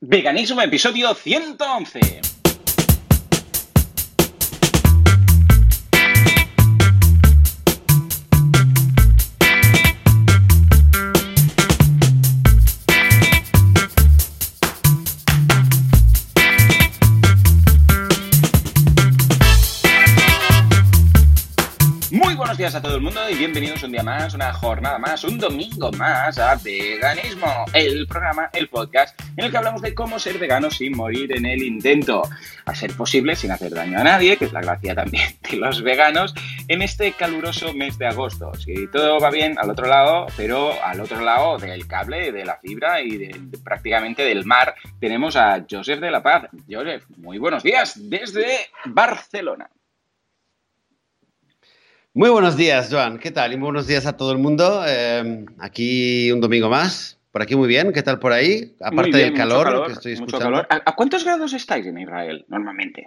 Veganismo, episodio 111. A todo el mundo y bienvenidos un día más, una jornada más, un domingo más a Veganismo, el programa, el podcast en el que hablamos de cómo ser vegano sin morir en el intento, a ser posible sin hacer daño a nadie, que es la gracia también de los veganos, en este caluroso mes de agosto. Si todo va bien al otro lado, pero al otro lado del cable, de la fibra y de, prácticamente del mar, tenemos a Joseph de la Paz. Joseph, muy buenos días desde Barcelona. Muy buenos días, Joan. ¿Qué tal? Y muy buenos días a todo el mundo. Eh, aquí un domingo más. Por aquí muy bien. ¿Qué tal por ahí? Aparte bien, del calor, que estoy escuchando. calor. ¿A, cuántos grados estáis en Israel normalmente?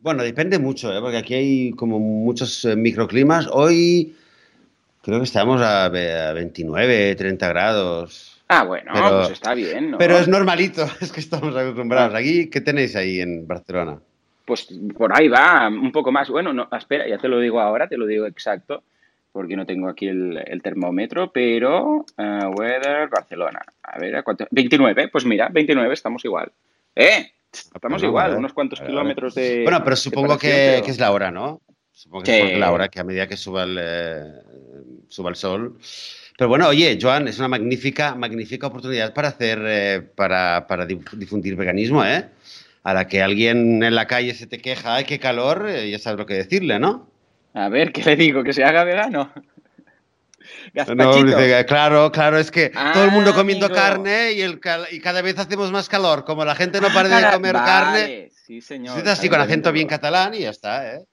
Bueno, depende mucho, ¿eh? porque aquí hay como muchos eh, microclimas. Hoy creo que estamos a 29, 30 grados. Ah, bueno, Pero- pues está bien, ¿no? Pero es normalito, es que estamos acostumbrados. Aquí, ¿qué tenéis ahí en Barcelona? Pues por ahí va, un poco más. Bueno, no, espera, ya te lo digo ahora, te lo digo exacto, porque no tengo aquí el, el termómetro, pero eh, weather Barcelona. A ver, ¿a cuánto? 29, pues mira, 29, estamos igual. ¿Eh? Estamos igual, unos cuantos kilómetros de. Bueno, pero supongo que, que es la hora, ¿no? Supongo que Sí. es la hora, que a medida que suba el, eh, suba el sol. Pero bueno, oye, Joan, es una magnífica, magnífica oportunidad para hacer, eh, para, para dif- difundir veganismo, ¿eh? A la que alguien en la calle se te queja, ¡ay, qué calor! eh, ya sabes lo que decirle, ¿no? A ver, ¿qué le digo? ¿Que se haga vegano? No, dice, claro, claro, es que Ah, todo el mundo comiendo amigo. carne y, el cal- y cada vez hacemos más calor. Como la gente no Ah, para de cara- comer vale, carne, Sí, señor. así con acento bien catalán y ya está, ¿eh?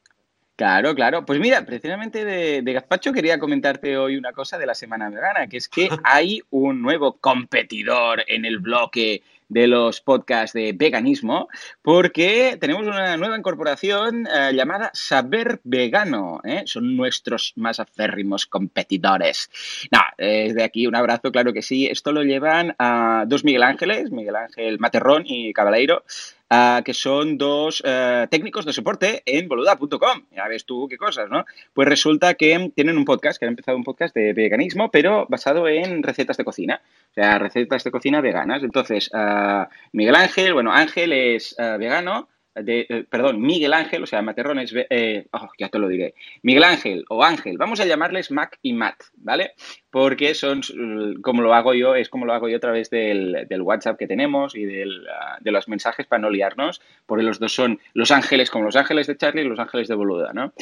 Claro, claro. Pues mira, precisamente de, de Gazpacho quería comentarte hoy una cosa de la semana vegana, que es que hay un nuevo competidor en el bloque de los podcasts de veganismo, porque tenemos una nueva incorporación eh, llamada Saber Vegano. ¿eh? Son nuestros más aférrimos competidores. No, desde aquí un abrazo, claro que sí. Esto lo llevan a dos Miguel Ángeles, Miguel Ángel Materrón y Cabaleiro, ah, que son dos eh, técnicos de soporte en boluda.com. Ya ves tú qué cosas, ¿no? Pues resulta que tienen un podcast, que han empezado un podcast de veganismo, pero basado en recetas de cocina. O sea, recetas de cocina veganas. Entonces, ah, Miguel Ángel, bueno, Ángel es ah, vegano. De, eh, perdón, Miguel Ángel, o sea, Materrón es, ve- eh, oh, ya te lo diré. Miguel Ángel o Ángel, vamos a llamarles Mac y Matt, ¿vale? Porque son, eh, como lo hago yo, es como lo hago yo a través del, del WhatsApp que tenemos y del, ah, de los mensajes para no liarnos, porque los dos son Los Ángeles como Los Ángeles de Charlie y Los Ángeles de Boluda, ¿no?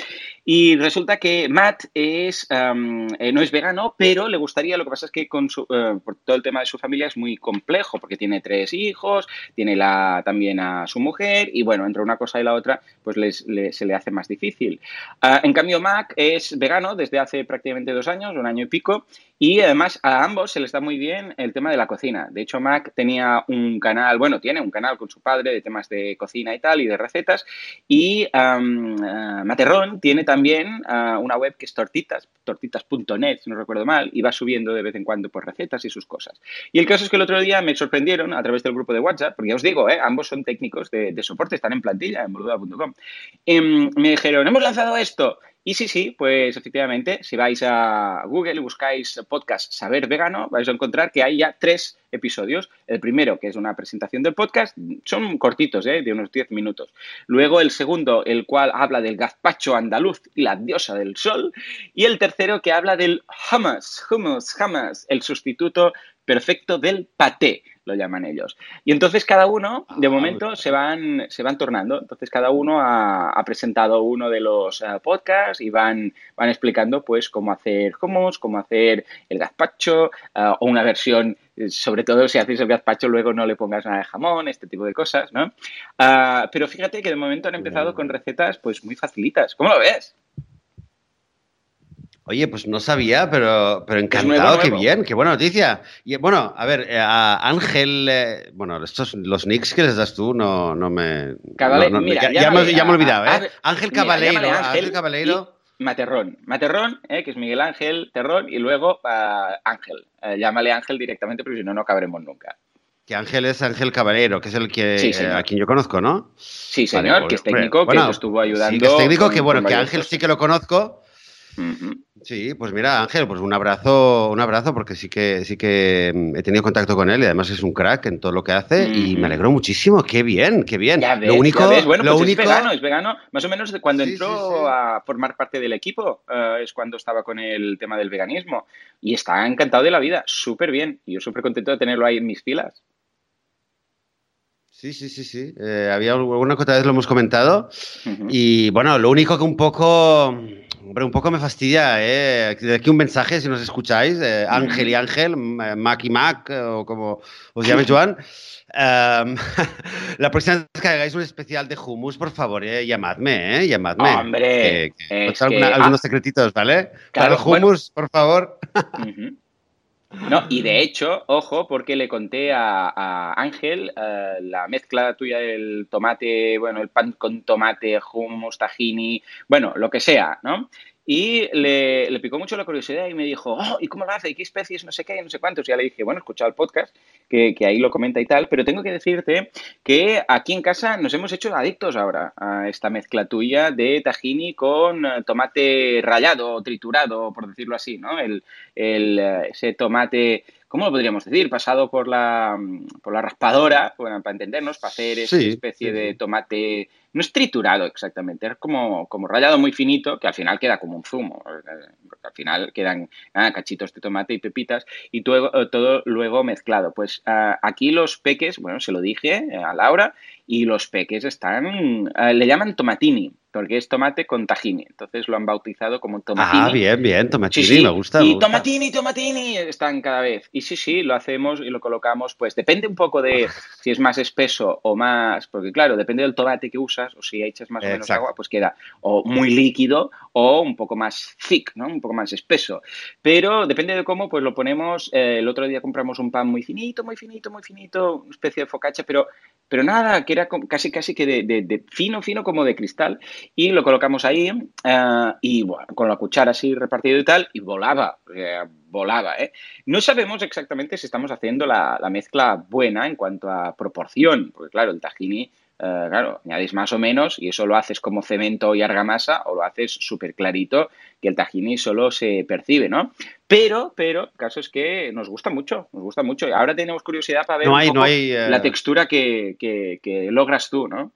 Y resulta que Matt es, eh, no es vegano, pero le gustaría, lo que pasa es que con su, eh, por todo el tema de su familia es muy complejo, porque tiene tres hijos, tiene la, también a su mujer, y bueno, entre una cosa y la otra, pues les- le- se le hace más difícil. Ah, en cambio, Mac es vegano desde hace prácticamente dos años, un año y pico, y además a ambos se les da muy bien el tema de la cocina. De hecho, Mac tenía un canal, bueno, tiene un canal con su padre de temas de cocina y tal, y de recetas, y am, ah, Materrón tiene también ah, una web que es tortitas, tortitas.net, si no recuerdo mal, y va subiendo de vez en cuando por recetas y sus cosas. Y el caso es que el otro día me sorprendieron a través del grupo de WhatsApp, porque ya os digo, eh, ambos son técnicos de, de soporte, están en plantilla en boluda.com. Em, me dijeron, hemos lanzado esto. Y sí, sí, pues efectivamente, si vais a Google y buscáis podcast Saber Vegano, vais a encontrar que hay ya tres episodios. El primero, que es una presentación del podcast, son cortitos, ¿eh? de unos 10 minutos. Luego el segundo, el cual habla del gazpacho andaluz y la diosa del sol. Y el tercero, que habla del hummus, hummus, hummus, el sustituto perfecto del paté, lo llaman ellos. Y entonces cada uno, de Ah, momento, se van, se van tornando. Entonces cada uno ha, ha presentado uno de los eh, podcasts y van, van explicando pues cómo hacer hummus, cómo hacer el gazpacho, eh, o una versión, eh, sobre todo si haces el gazpacho luego no le pongas nada de jamón, este tipo de cosas, ¿no? Ah, pero fíjate que de momento han empezado con recetas pues muy facilitas. ¿Cómo lo ves? Oye, pues no sabía, pero, pero nuevo, encantado, qué nuevo. bien, qué buena noticia. Y bueno, a ver, eh, a Ángel, eh, bueno, estos, los nicks que les das tú no, no me... Cabale- no- no- mira, ya, ya me, ya me he olvidado, a- ¿eh? Ángel Cabaleiro, Ángel, Ángel Cabaleiro. Materrón. Materrón, eh, que es Miguel Ángel Terrón, y luego uh, Ángel. Uh, llámale Ángel directamente, porque si no, no cabremos nunca. Que Ángel es Ángel Caballero, que es el que sí, a quien yo conozco, ¿no? Sí, señor, vale, que es técnico, bueno, que nos estuvo ayudando. Sí, que es técnico, con, que bueno, que Ángel sí que lo conozco. Uh -huh. Sí, pues mira, Ángel, pues un abrazo, un abrazo, porque sí que sí que mm, he tenido contacto con él y además es un crack en todo lo que hace y me alegro muchísimo. Qué bien, qué bien. Ya ves, lo único, ya ves. bueno, lo pues único... es vegano, es vegano. Más o menos cuando sí, entró sí, sí. a formar parte del equipo uh, es cuando estaba con el tema del veganismo y está encantado de la vida, súper bien. Y yo súper contento de tenerlo ahí en mis filas. Sí, sí, sí, sí. Eh, había alguna que otra vez lo hemos comentado. Uh -huh. Y bueno, lo único que un poco, hombre, un poco me fastidia, ¿eh? De aquí un mensaje, si nos escucháis, eh, Ángel y Ángel, Mac y Mac, o como os llame Joan. Um, la próxima vez que hagáis un especial de hummus, por favor, eh, llamadme, ¿eh? Llamadme. Hombre, que, que, alguna, que... algunos secretitos, ¿vale? Claro, Para el hummus, bueno. por favor. Uh -huh. No, y de hecho, ojo, porque le conté a, a Ángel uh, la mezcla tuya del tomate, bueno, el pan con tomate, hummus, tahini, bueno, lo que sea, ¿no? Y le, le, picó mucho la curiosidad y me dijo, oh, ¿y cómo lo hace? ¿Y qué especies? No sé qué, no sé cuántos. Y ya le dije, bueno, escucha el podcast, que, que, ahí lo comenta y tal, pero tengo que decirte que aquí en casa nos hemos hecho adictos ahora a esta mezcla tuya de tahini con eh, tomate rallado, triturado, por decirlo así, ¿no? El, el, eh, ese tomate ¿cómo lo podríamos decir? Pasado por la, por la raspadora, bueno, para entendernos, para hacer esa sí, especie sí, de tomate, no es triturado exactamente, es como, como rallado muy finito, que al final queda como un zumo, porque al final quedan ah, cachitos de tomate y pepitas, y todo, todo luego mezclado. Pues uh, aquí los peques, bueno, se lo dije eh, a Laura, y los peques están, le llaman tomatini, porque es tomate con tahini. Entonces lo han bautizado como tomatini. Ah, bien, bien, tomatini, sí, sí. me gusta. Y me gusta. tomatini, tomatini están cada vez. Y sí, sí, lo hacemos y lo colocamos, pues depende un poco de si es más espeso o más, porque claro, depende del tomate que usas o si echas más o menos Exacto. agua, pues queda o muy líquido o un poco más thick, ¿no? Un poco más espeso. Pero depende de cómo, pues lo ponemos, eh, el otro día compramos un pan muy finito, muy finito, muy finito, una especie de focaccia, pero, pero nada, que era casi, casi que de, de, de fino, fino como de cristal y lo colocamos ahí uh, y bueno, con la cuchara así repartido y tal, y volaba, eh, volaba. ¿eh? No sabemos exactamente si estamos haciendo la, la, mezcla buena en cuanto a proporción, porque claro, el tahini, uh, claro, añades más o menos y eso lo haces como cemento y argamasa o lo haces súper clarito que el tahini solo se percibe, ¿no? Pero, pero, el caso es que nos gusta mucho, nos gusta mucho. Ahora tenemos curiosidad para ver no hay, no hay, uh... la textura que, que, que logras tú, ¿no?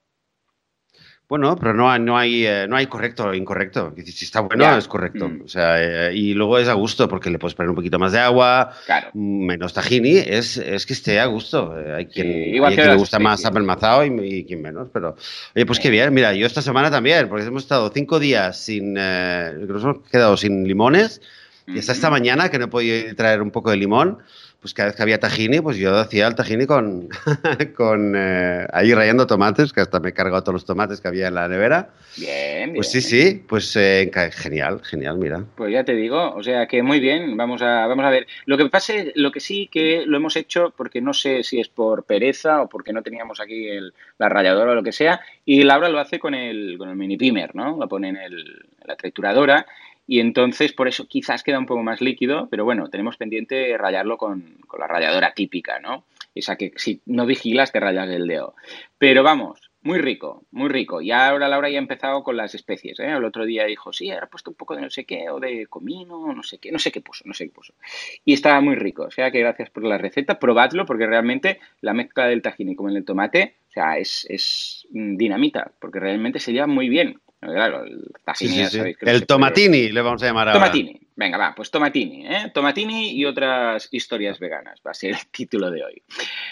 Bueno, pero no, no, hay, eh, no hay correcto o incorrecto. Si está bueno, yeah. es correcto. Mm. O sea, eh, y luego es a gusto porque le puedes poner un poquito más de agua, claro. menos tahini, es, es que esté a gusto. Eh, hay quien, sí, hay quien le gusta más apelmazado y, y, quien menos, pero... Oye, pues qué bien. Mira, yo esta semana también, porque hemos estado cinco días sin... Eh, nos hemos quedado sin limones y hasta esta mañana que no he podido traer un poco de limón pues cada vez que había tahini, pues yo hacía el tahini con, con eh, ahí rayando tomates, que hasta me he cargado todos los tomates que había en la nevera. Bien, bien. Pues sí, sí, pues eh, genial, genial, mira. Pues ya te digo, o sea que muy bien, vamos a, vamos a ver. Lo que pasa, lo que sí que lo hemos hecho, porque no sé si es por pereza o porque no teníamos aquí el, la ralladora o lo que sea, y Laura lo hace con el, con el mini pimer, ¿no? Lo pone en, el, en la trituradora y entonces por eso quizás queda un poco más líquido, pero bueno, tenemos pendiente rayarlo con, con, la ralladora típica, ¿no? Esa que si no vigilas te rayas el dedo. Pero vamos, muy rico, muy rico. Y ahora Laura ya ha empezado con las especies, ¿eh? El otro día dijo, sí, ahora puesto un poco de no sé qué, o de comino, no sé qué, no sé qué puso, no sé qué puso. Y estaba muy rico, o sea que gracias por la receta, probadlo porque realmente la mezcla del tahini con el tomate, o sea, es, es dinamita, porque realmente se lleva muy bien. Claro, el tahini, sí, sí, sí. Sabéis que El tomatini le vamos a llamar ahora. Tomatini. Venga, va, pues tomatini, ¿eh? Tomatini y otras historias veganas, va a ser el título de hoy.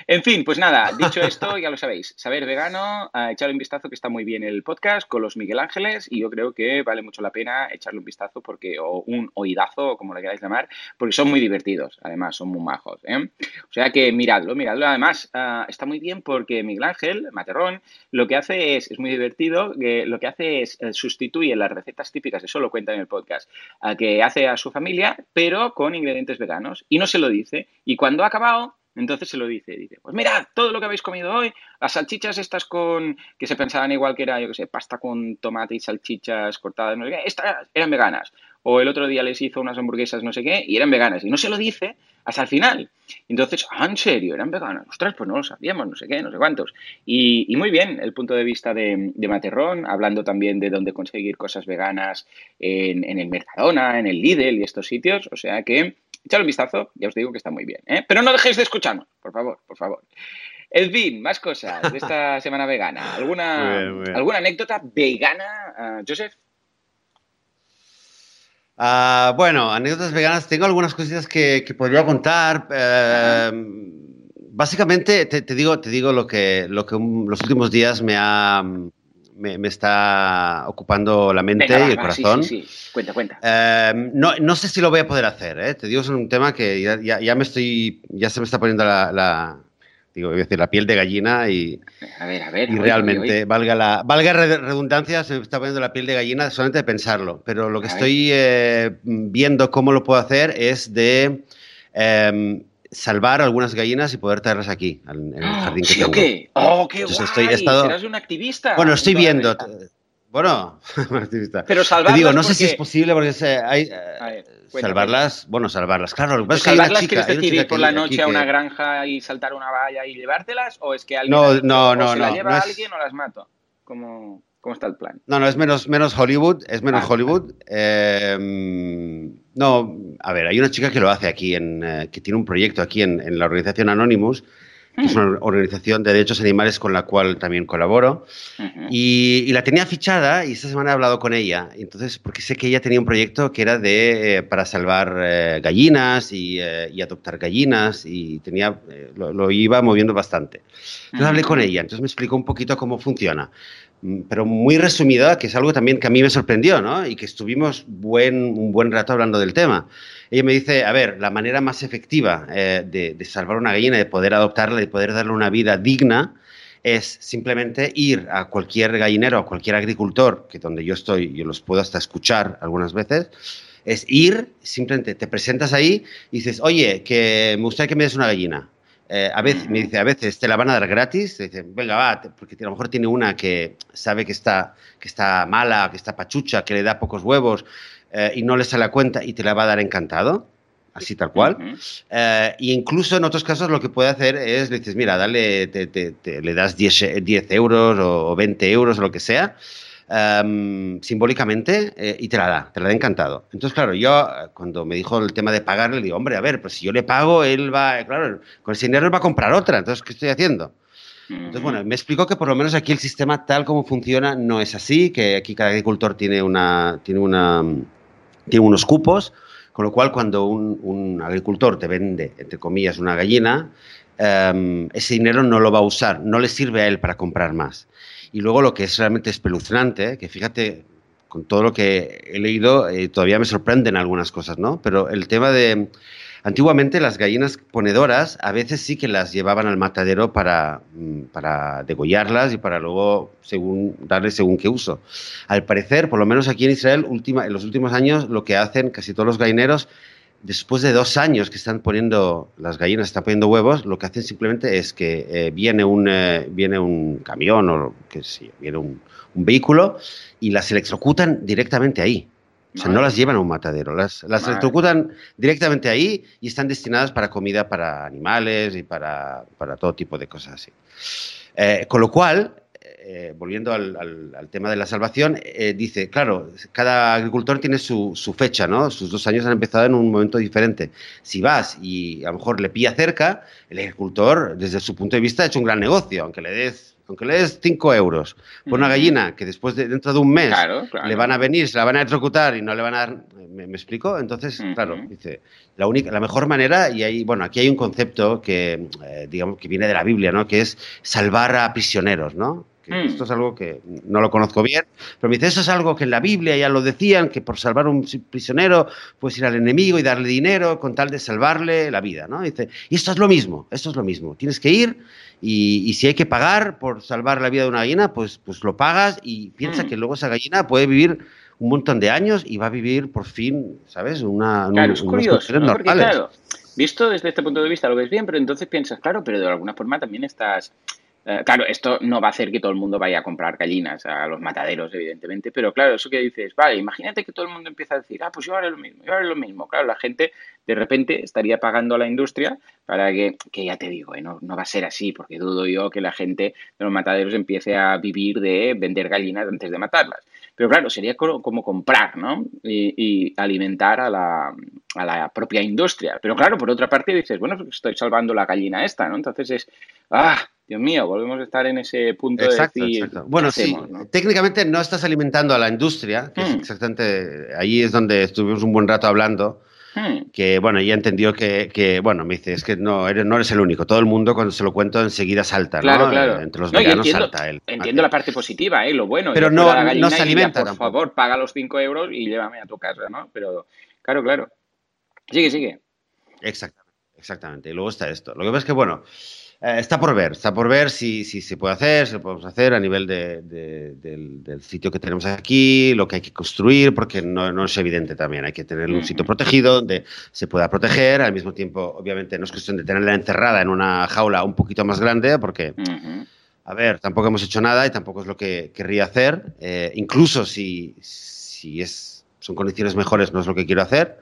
En fin, pues nada, dicho esto, ya lo sabéis, Saber Vegano, uh, echarle un vistazo que está muy bien el podcast con los Miguel Ángeles y yo creo que vale mucho la pena echarle un vistazo porque, o un oídazo, como le queráis llamar, porque son muy divertidos, además, son muy majos, ¿eh? O sea que miradlo, miradlo. Además, uh, está muy bien porque Miguel Ángel, Materrón, lo que hace es, es muy divertido, que lo que hace es uh, sustituye las recetas típicas, eso lo cuenta en el podcast, que hace a su familia, pero con ingredientes veganos. Y no se lo dice. Y cuando ha acabado, Entonces se lo dice, dice, pues mirad, todo lo que habéis comido hoy, las salchichas estas con, que se pensaban igual que era, yo qué sé, pasta con tomate y salchichas cortadas, no sé estas eran veganas. O el otro día les hizo unas hamburguesas, no sé qué, y eran veganas. Y no se lo dice hasta el final. Entonces, ah, en serio, eran veganas. Ostras, pues no lo sabíamos, no sé qué, no sé cuántos. Y, muy bien el punto de vista de, de, Materrón, hablando también de dónde conseguir cosas veganas en, en el Mercadona, en el Lidl y estos sitios. O sea que echad un vistazo, ya os digo que está muy bien. ¿eh? Pero no dejéis de escucharnos, por favor, por favor. El fin, más cosas de esta semana vegana. ¿Alguna, ¿alguna anécdota vegana, uh, Joseph? Uh, bueno, anécdotas veganas. Tengo algunas cositas que, que podría contar. Eh, básicamente, te, te, digo, te digo lo que, lo que los últimos días me ha, me, me, está ocupando la mente Venga, y el va, corazón. Sí, sí, sí. Cuenta, cuenta. Eh, no, no, sé si lo voy a poder hacer, ¿eh? te digo, es un tema que ya, ya, ya, me estoy, ya se me está poniendo la, la digo, voy a decir, la piel de gallina y, a ver, a ver, y oye, realmente, oye, oye. valga la valga redundancia, se me está poniendo la piel de gallina solamente de pensarlo, pero lo que A estoy eh, viendo cómo lo puedo hacer es de eh, salvar algunas gallinas y poder traerlas aquí, en el jardín que ¿Sí o tengo. qué? ¡Oh, qué Entonces guay! estoy- he estado- Serás un activista. Bueno, estoy viendo. Bueno. Pero Te salvarlas digo, no sé si es posible porque se- hay, eh, ver, salvarlas, bueno, salvarlas, claro. Lo que pasa es que hay una ¿Salvarlas chica- quieres decir ir por la noche a una granja y saltar una valla y llevártelas? ¿O es que alguien No, dicho, no, o no, se la no, lleva no es- alguien o las mato? ¿Cómo, ¿Cómo está el plan? No, no, es menos, menos Hollywood, es menos Ah, Hollywood. Eh, no, a ver, hay una chica que lo hace aquí, en, eh, que tiene un proyecto aquí en, en la organización Anonymous, que es una organización de derechos animales con la cual también colaboro. Ujú. Y, y la tenía fichada y esta semana he hablado con ella. Entonces, porque sé que ella tenía un proyecto que era de eh, para salvar eh, gallinas y, eh, y adoptar gallinas y tenía eh, lo, lo iba moviendo bastante. Entonces hablé con ella, entonces me explicó un poquito cómo funciona. Mm, Pero muy resumida, que es algo también que a mí me sorprendió, ¿no? Y que estuvimos buen, un buen rato hablando del tema. Ella me dice, a ver, la manera más efectiva eh, de, de salvar una gallina, de poder adoptarla, de poder darle una vida digna, es simplemente ir a cualquier gallinero, a cualquier agricultor, que donde yo estoy, yo los puedo hasta escuchar algunas veces, es ir, simplemente te presentas ahí y dices, oye, que me gustaría que me des una gallina. Eh, a veces, me dice, a veces te la van a dar gratis, te dicen, venga, va, porque a lo mejor tiene una que sabe que está, que está mala, que está pachucha, que le da pocos huevos eh, y no le sale a cuenta y te la va a dar encantado, así tal cual. Ujú. Eh, y incluso en otros casos lo que puede hacer es, le dices, mira, dale, te, te- te- le das 10, eh, 10 euros o, o 20 euros o lo que sea, em, simbólicamente, eh, y te la da, te la da encantado. Entonces, claro, yo eh, cuando me dijo el tema de pagarle, le digo, hombre, a ver, pues si yo le pago, él va, claro, con ese dinero él va a comprar otra, entonces, ¿qué estoy haciendo? Entonces, bueno, me explicó que por lo menos aquí el sistema tal como funciona no es así, que aquí cada agricultor tiene, una, tiene, una, tiene unos cupos, con lo cual cuando un, agricultor te vende, entre comillas, una gallina, eh, ese dinero no lo va a usar, no le sirve a él para comprar más. Y luego lo que es realmente espeluznante, que fíjate, con todo lo que he leído, eh, todavía me sorprenden algunas cosas, ¿no? Pero el tema de... Antiguamente las gallinas ponedoras a veces sí que las llevaban al matadero para, mm, para degollarlas y para luego según, darle según qué uso. Al parecer, por lo menos aquí en Israel, en los últimos años, lo que hacen casi todos los gallineros, después de dos años que están poniendo, las gallinas están poniendo huevos, lo que hacen simplemente es que eh, viene, un, eh, viene un camión o que sí, viene un, un vehículo y las electrocutan directamente ahí. O sea, no las llevan a un matadero, las, las electrocutan directamente ahí y están destinadas para comida para animales y para, para todo tipo de cosas así. Eh, con lo cual, eh, volviendo al, al- al tema de la salvación, eh, dice, claro, cada agricultor tiene su, su fecha, ¿no? Sus dos años han empezado en un momento diferente. Si vas y a lo mejor le pilla cerca, el agricultor, desde su punto de vista, ha hecho un gran negocio, aunque le des, aunque le des 5 euros por una gallina que después de, dentro de un mes Claro, claro. le van a venir, se la van a electrocutar y no le van a dar. ¿Me, me explico? Entonces, claro, dice, la única, la mejor manera, y ahí, bueno, aquí hay un concepto que, eh, digamos, que viene de la Biblia, ¿no? Que es salvar a prisioneros, ¿no? Que Mm. Esto es algo que no lo conozco bien, pero me dice, eso es algo que en la Biblia ya lo decían, que por salvar a un prisionero puedes ir al enemigo y darle dinero con tal de salvarle la vida, ¿no? Dice, y esto es lo mismo, esto es lo mismo. Tienes que ir y, y si hay que pagar por salvar la vida de una gallina, pues, pues lo pagas y piensa Mm. que luego esa gallina puede vivir un montón de años y va a vivir por fin, ¿sabes? Una, Claro, un- es unas curioso, condiciones ¿no? Porque, claro, visto desde este punto de vista lo ves bien, pero entonces piensas, claro, pero de alguna forma también estás eh, claro, esto no va a hacer que todo el mundo vaya a comprar gallinas a los mataderos, evidentemente, pero claro, eso que dices, vale, imagínate que todo el mundo empieza a decir, ah, pues yo haré lo mismo, yo haré lo mismo. Claro, la gente de repente estaría pagando a la industria para que, que ya te digo, eh, no, no, va a ser así, porque dudo yo que la gente de los mataderos empiece a vivir de vender gallinas antes de matarlas. Pero claro, sería como, comprar, ¿no? Y, y alimentar a la, a la propia industria. Pero claro, por otra parte dices, bueno, pues estoy salvando la gallina esta, ¿no? Entonces es, ah, Dios mío, volvemos a estar en ese punto de decir, exacto. Bueno, sí, técnicamente no estás alimentando a la industria, que es hmm. exactamente, ahí es donde estuvimos un buen rato hablando, hmm. que bueno, ya entendió que, que, bueno, me dice, es que no eres, no eres el único, todo el mundo cuando se lo cuento enseguida salta, claro, ¿no? Claro, Entre los veganos salta él. Entiendo la parte positiva, ¿eh? lo bueno. Pero no, no se alimenta Por favor, paga los 5 euros y llévame a tu casa, ¿no? Pero, claro, claro. Sigue, sigue. Exactamente, exactamente. Y luego está esto. Lo que pasa es que, bueno... Eh, está por ver, está por ver si, si se puede hacer, si lo podemos hacer a nivel de, del, sitio que tenemos aquí, lo que hay que construir, porque no, no es evidente también. Hay que tener un sitio protegido donde se pueda proteger. Al mismo tiempo, obviamente, no es cuestión de tenerla encerrada en una jaula un poquito más grande, porque, a ver, tampoco hemos hecho nada y tampoco es lo que querría hacer. Eh, incluso si, si es, son condiciones mejores, no es lo que quiero hacer.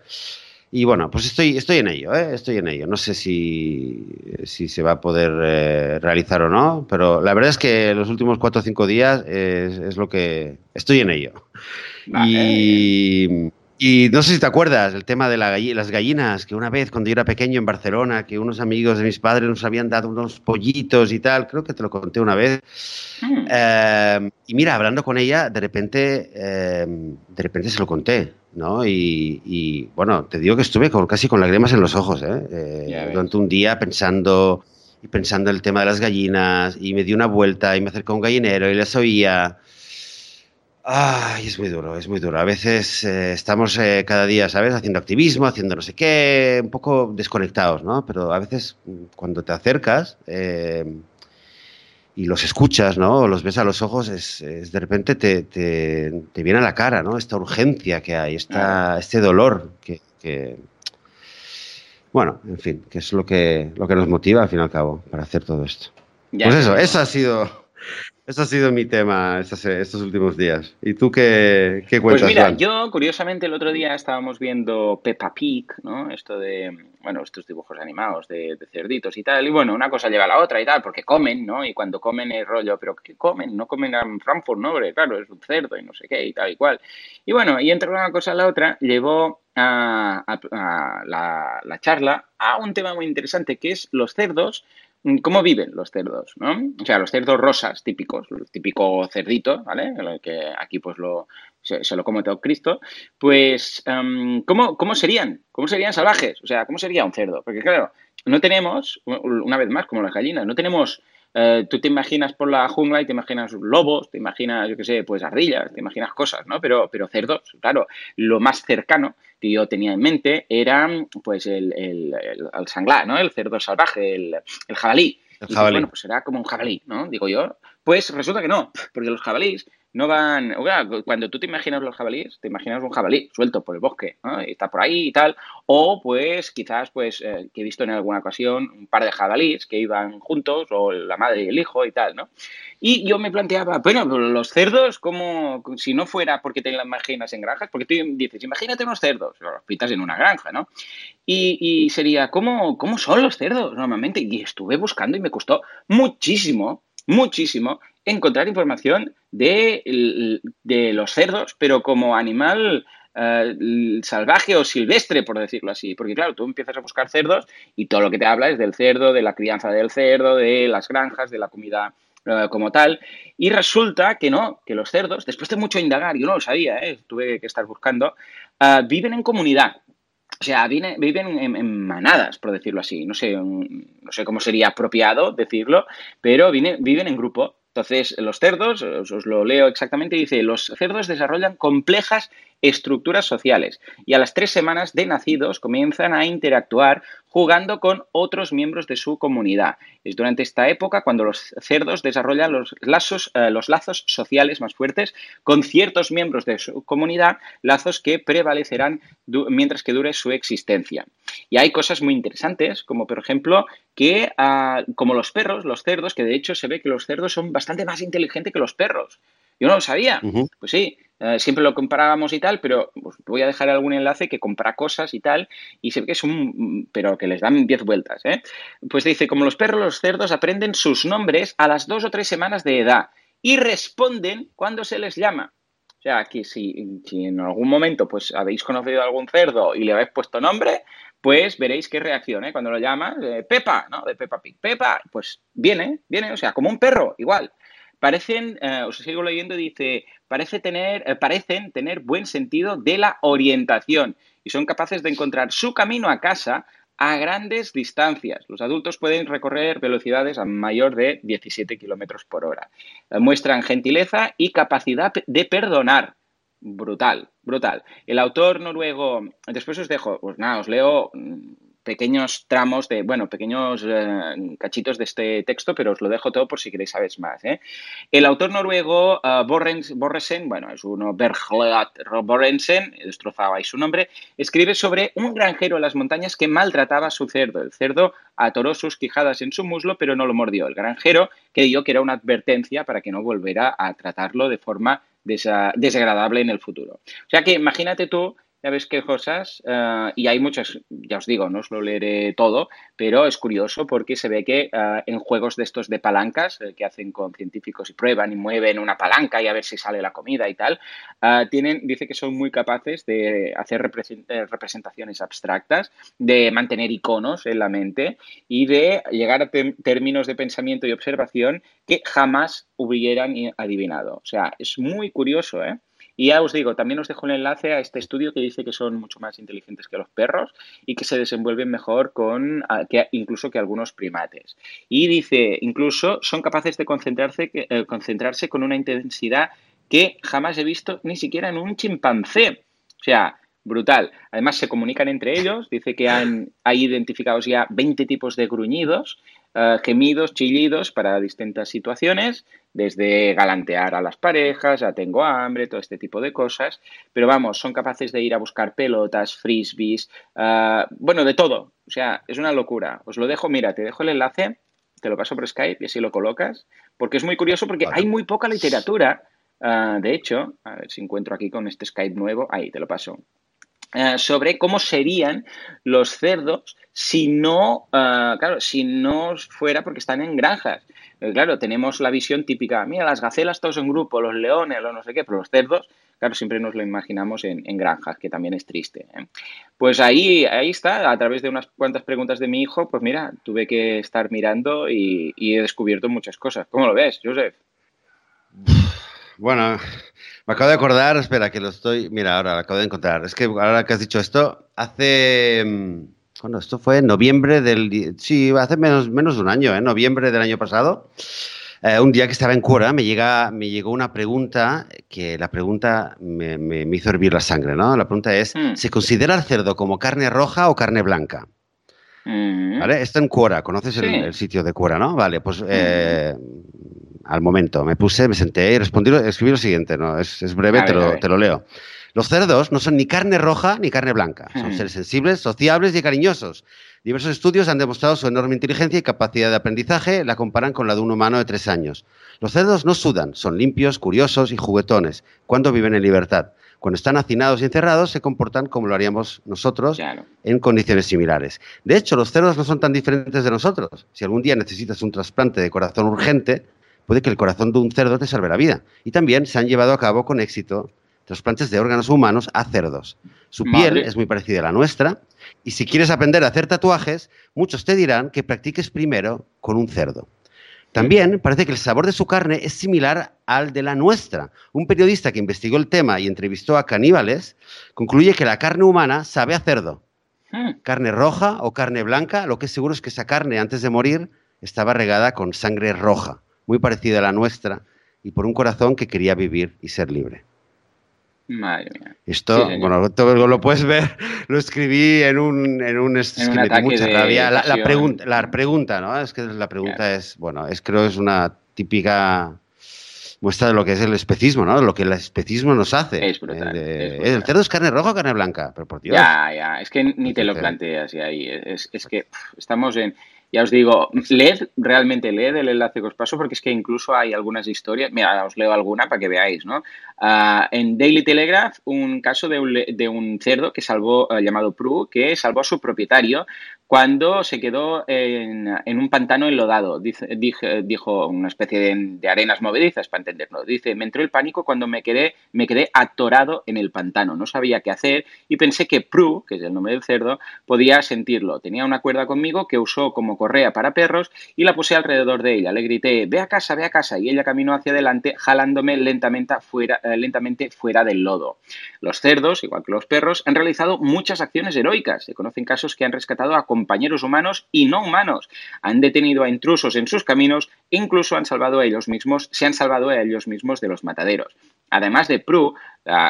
Y bueno, pues estoy, estoy en ello, ¿eh? estoy en ello. No sé si, si se va a poder eh, realizar o no, pero la verdad es que los últimos cuatro o cinco días es, es lo que estoy en ello. Y, y, no sé si te acuerdas el tema de la las gallinas, que una vez cuando yo era pequeño en Barcelona, que unos amigos de mis padres nos habían dado unos pollitos y tal, creo que te lo conté una vez. Mm. Eh, y mira, hablando con ella, de repente, eh, de repente se lo conté. ¿no? Y, bueno, te digo que estuve casi con lágrimas en los ojos, ¿eh? eh durante un día pensando y pensando en el tema de las gallinas y me di una vuelta y me acercó a un gallinero y les oía. Ay, es muy duro, es muy duro. A veces eh, estamos eh, cada día, ¿sabes? Haciendo activismo, haciendo no sé qué, un poco desconectados, ¿no? Pero a veces mm, cuando te acercas, y los escuchas, ¿no? O los ves a los ojos, es, de repente te, te, viene a la cara, ¿no? Esta urgencia que hay, esta, este dolor que, Bueno, en fin, que es lo que, lo que nos motiva al fin y al cabo para hacer todo esto. pues eso, eso ha sido ese ha sido mi tema estos, estos últimos días. ¿Y tú qué, qué cuentas? Pues mira, yo curiosamente el otro día estábamos viendo Peppa Pig, ¿no? Esto de, bueno, estos dibujos animados de, cerditos y tal. Y bueno, una cosa lleva a la otra y tal, porque comen, ¿no? Y cuando comen el rollo, pero ¿qué comen? No comen en Frankfurt, ¿no? Porque claro, es un cerdo y no sé qué y tal y cual. Y bueno, y entre una cosa a la otra, llevó a, la, la charla a un tema muy interesante que es los cerdos cómo viven los cerdos, ¿no? O sea, los cerdos rosas típicos, el típico cerdito, ¿vale? Que aquí pues lo, se, lo come todo Cristo, pues em, ¿cómo, ¿cómo serían? ¿Cómo serían salvajes? O sea, ¿cómo sería un cerdo? Porque claro, no tenemos, una vez más, como las gallinas, no tenemos eh, tú te imaginas por la jungla y te imaginas lobos, te imaginas, yo qué sé, pues ardillas, te imaginas cosas, ¿no? Pero, pero cerdos, claro, lo más cercano que yo tenía en mente era, pues, el, el, el, sanglar, ¿no? El cerdo salvaje, el, el jabalí. El jabalí. bueno, pues será como un jabalí, ¿no? Digo yo. Pues resulta que no, porque los jabalíes no van. cuando tú te imaginas los jabalíes, te imaginas un jabalí suelto por el bosque, ¿no? Y está por ahí y tal. O pues quizás, pues, eh, que he visto en alguna ocasión un par de jabalíes que iban juntos, o la madre y el hijo y tal, ¿no? Y yo me planteaba, bueno, los cerdos, como si no fuera porque te las imaginas en granjas, porque tú dices, imagínate unos cerdos, los pintas en una granja, ¿no? Y, y sería, ¿cómo, ¿cómo son los cerdos normalmente? Y estuve buscando y me costó muchísimo muchísimo encontrar información de, los cerdos, pero como animal eh, salvaje o silvestre, por decirlo así. Porque claro, tú empiezas a buscar cerdos y todo lo que te habla es del cerdo, de la crianza del cerdo, de las granjas, de la comida eh, como tal. Y resulta que no, que los cerdos, después de mucho indagar, yo no lo sabía, eh, tuve que estar buscando, viven en comunidad. O sea, viven en, manadas, por decirlo así. No sé, no sé cómo sería apropiado decirlo, pero viven en grupo. Entonces, los cerdos, os, lo leo exactamente, dice, los cerdos desarrollan complejas estructuras sociales y a las tres semanas de nacidos comienzan a interactuar jugando con otros miembros de su comunidad. Es durante esta época cuando los cerdos desarrollan los, lazos, eh, los lazos sociales más fuertes con ciertos miembros de su comunidad, lazos que prevalecerán mientras que dure su existencia. Y hay cosas muy interesantes, como por ejemplo que, ah, como los perros, los cerdos, que de hecho se ve que los cerdos son bastante más inteligentes que los perros. Yo no lo sabía. Pues sí, eh, siempre lo comparábamos y tal, pero voy a dejar algún enlace que compra cosas y tal, y se ve que es un, pero que les dan 10 vueltas, ¿eh? Pues dice, como los perros, los cerdos aprenden sus nombres a las dos o tres semanas de edad y responden cuando se les llama. O sea, que si, en algún momento pues habéis conocido a algún cerdo y le habéis puesto nombre, pues veréis qué reacción, ¿eh? Cuando lo llamas, Pepa, ¿no? De Pepa Pig. Pepa, pues viene, viene, o sea, como un perro, igual. Parecen, eh, os sigo leyendo, dice, parece tener, eh, parecen tener buen sentido de la orientación y son capaces de encontrar su camino a casa a grandes distancias. Los adultos pueden recorrer velocidades a mayor de 17 kilómetros por hora. Eh, muestran gentileza y capacidad de perdonar. Brutal, brutal. El autor noruego, después os dejo, pues nada, os leo mm, pequeños tramos de, bueno, pequeños eh, cachitos de este texto, pero os lo dejo todo por si queréis saber más. ¿eh? El autor noruego uh, bueno, es uno, Berglat Borrensen, destrozaba su nombre, escribe sobre un granjero en las montañas que maltrataba a su cerdo. El cerdo atoró sus quijadas en su muslo, pero no lo mordió. El granjero creyó que era una advertencia para que no volviera a tratarlo de forma desagradable en el futuro. O sea que imagínate tú ya ves qué cosas, eh, y hay muchas, ya os digo, no os lo leeré todo, pero es curioso porque se ve que eh, en juegos de estos de palancas eh, que hacen con científicos y prueban y mueven una palanca y a ver si sale la comida y tal, tienen, dice que son muy capaces de hacer representaciones abstractas, de mantener iconos en la mente y de llegar a términos de pensamiento y observación que jamás hubieran adivinado. O sea, es muy curioso, ¿eh? Y ya os digo, también os dejo el enlace a este estudio que dice que son mucho más inteligentes que los perros y que se desenvuelven mejor con que, incluso que algunos primates. Y dice, incluso son capaces de concentrarse, eh, concentrarse con una intensidad que jamás he visto ni siquiera en un chimpancé. O sea, brutal. Además, se comunican entre ellos. Dice que han, hay identificados ya 20 tipos de gruñidos eh, gemidos, chillidos para distintas situaciones, desde galantear a las parejas, a tengo hambre, todo este tipo de cosas. Pero vamos, son capaces de ir a buscar pelotas, frisbees, eh, bueno, de todo. O sea, es una locura. Os lo dejo, mira, te dejo el enlace, te lo paso por Skype y así lo colocas, porque es muy curioso porque hay muy poca literatura. Eh, de hecho, a ver si encuentro aquí con este Skype nuevo, ahí te lo paso. Sobre cómo serían los cerdos si no, ah, claro, si no fuera porque están en granjas. Eh, claro, tenemos la visión típica, mira, las gacelas todos en grupo, los leones, los no sé qué, pero los cerdos, claro, siempre nos lo imaginamos en, granjas, que también es triste. ¿eh? Pues ahí, ahí está, a través de unas cuantas preguntas de mi hijo, pues mira, tuve que estar mirando y, y he descubierto muchas cosas. ¿Cómo lo ves, Joseph? Bueno, me acabo de acordar, espera, que lo estoy, mira, ahora lo acabo de encontrar. Es que ahora que has dicho esto, hace mm, bueno, esto fue en noviembre del... Sí, hace menos, menos de un año, ¿eh? Noviembre del año pasado. Eh, un día que estaba en Cura me, llega, me llegó una pregunta que la pregunta me, me, hizo hervir la sangre, ¿no? La pregunta es, hmm. ¿se considera el cerdo como carne roja o carne blanca? Hmm. ¿Vale? Esto en Cura, ¿conoces el, sitio de Cura, no? Vale, pues eh, al momento me puse, me senté y respondí, escribí lo siguiente, ¿no? Es, es breve, te, lo, te lo leo. Los cerdos no son ni carne roja ni carne blanca. Son seres sensibles, sociables y cariñosos. Diversos estudios han demostrado su enorme inteligencia y capacidad de aprendizaje. La comparan con la de un humano de tres años. Los cerdos no sudan, son limpios, curiosos y juguetones cuando viven en libertad. Cuando están hacinados y encerrados, se comportan como lo haríamos nosotros en condiciones similares. De hecho, los cerdos no son tan diferentes de nosotros. Si algún día necesitas un trasplante de corazón urgente, puede que el corazón de un cerdo te salve la vida. Y también se han llevado a cabo con éxito trasplantes de órganos humanos a cerdos. Su piel es muy parecida a la nuestra y si quieres aprender a hacer tatuajes, muchos te dirán que practiques primero con un cerdo. También parece que el sabor de su carne es similar al de la nuestra. Un periodista que investigó el tema y entrevistó a caníbales concluye que la carne humana sabe a cerdo. Hmm. Carne roja o carne blanca, lo que es seguro es que esa carne antes de morir estaba regada con sangre roja, muy parecida a la nuestra, y por un corazón que quería vivir y ser libre. Madre mía. Esto, bueno, todo lo puedes ver, lo escribí en un, en un, es En un que me dio mucha rabia. La, la pregunta, la pregunta, ¿no? Es que la pregunta es, bueno, es creo es una típica muestra de lo que es el especismo, ¿no? Lo que el especismo nos hace. Es brutal, Eh, de- es brutal. ¿El cerdo es carne roja o carne blanca? Pero por Dios. Ya, ya, es que ni te lo planteas y ahí. Es, es que pf, estamos en. Ya os digo, leed, realmente leed el enlace que os paso, porque es que incluso hay algunas historias. Mira, os leo alguna para que veáis, ¿no? Ah, en Daily Telegraph, un caso de un, de un cerdo que salvó, eh, llamado Prue, que salvó a su propietario cuando se quedó en, un pantano enlodado. Dice, dije- dijo una especie de, de arenas movedizas, para entenderlo. Dice, me entró el pánico cuando me quedé, me quedé atorado en el pantano. No sabía qué hacer y pensé que Prue, que es el nombre del cerdo, podía sentirlo. Tenía una cuerda conmigo que usó como correa para perros y la puse alrededor de ella. Le grité, ve a casa, ve a casa. Y ella caminó hacia adelante, jalándome lentamente fuera, eh, lentamente fuera del lodo. Los cerdos, igual que los perros, han realizado muchas acciones heroicas. Se conocen casos que han rescatado a compañeros humanos y no humanos. Han detenido a intrusos en sus caminos e incluso han salvado a ellos mismos, se han salvado a ellos mismos de los mataderos. Además de Prue,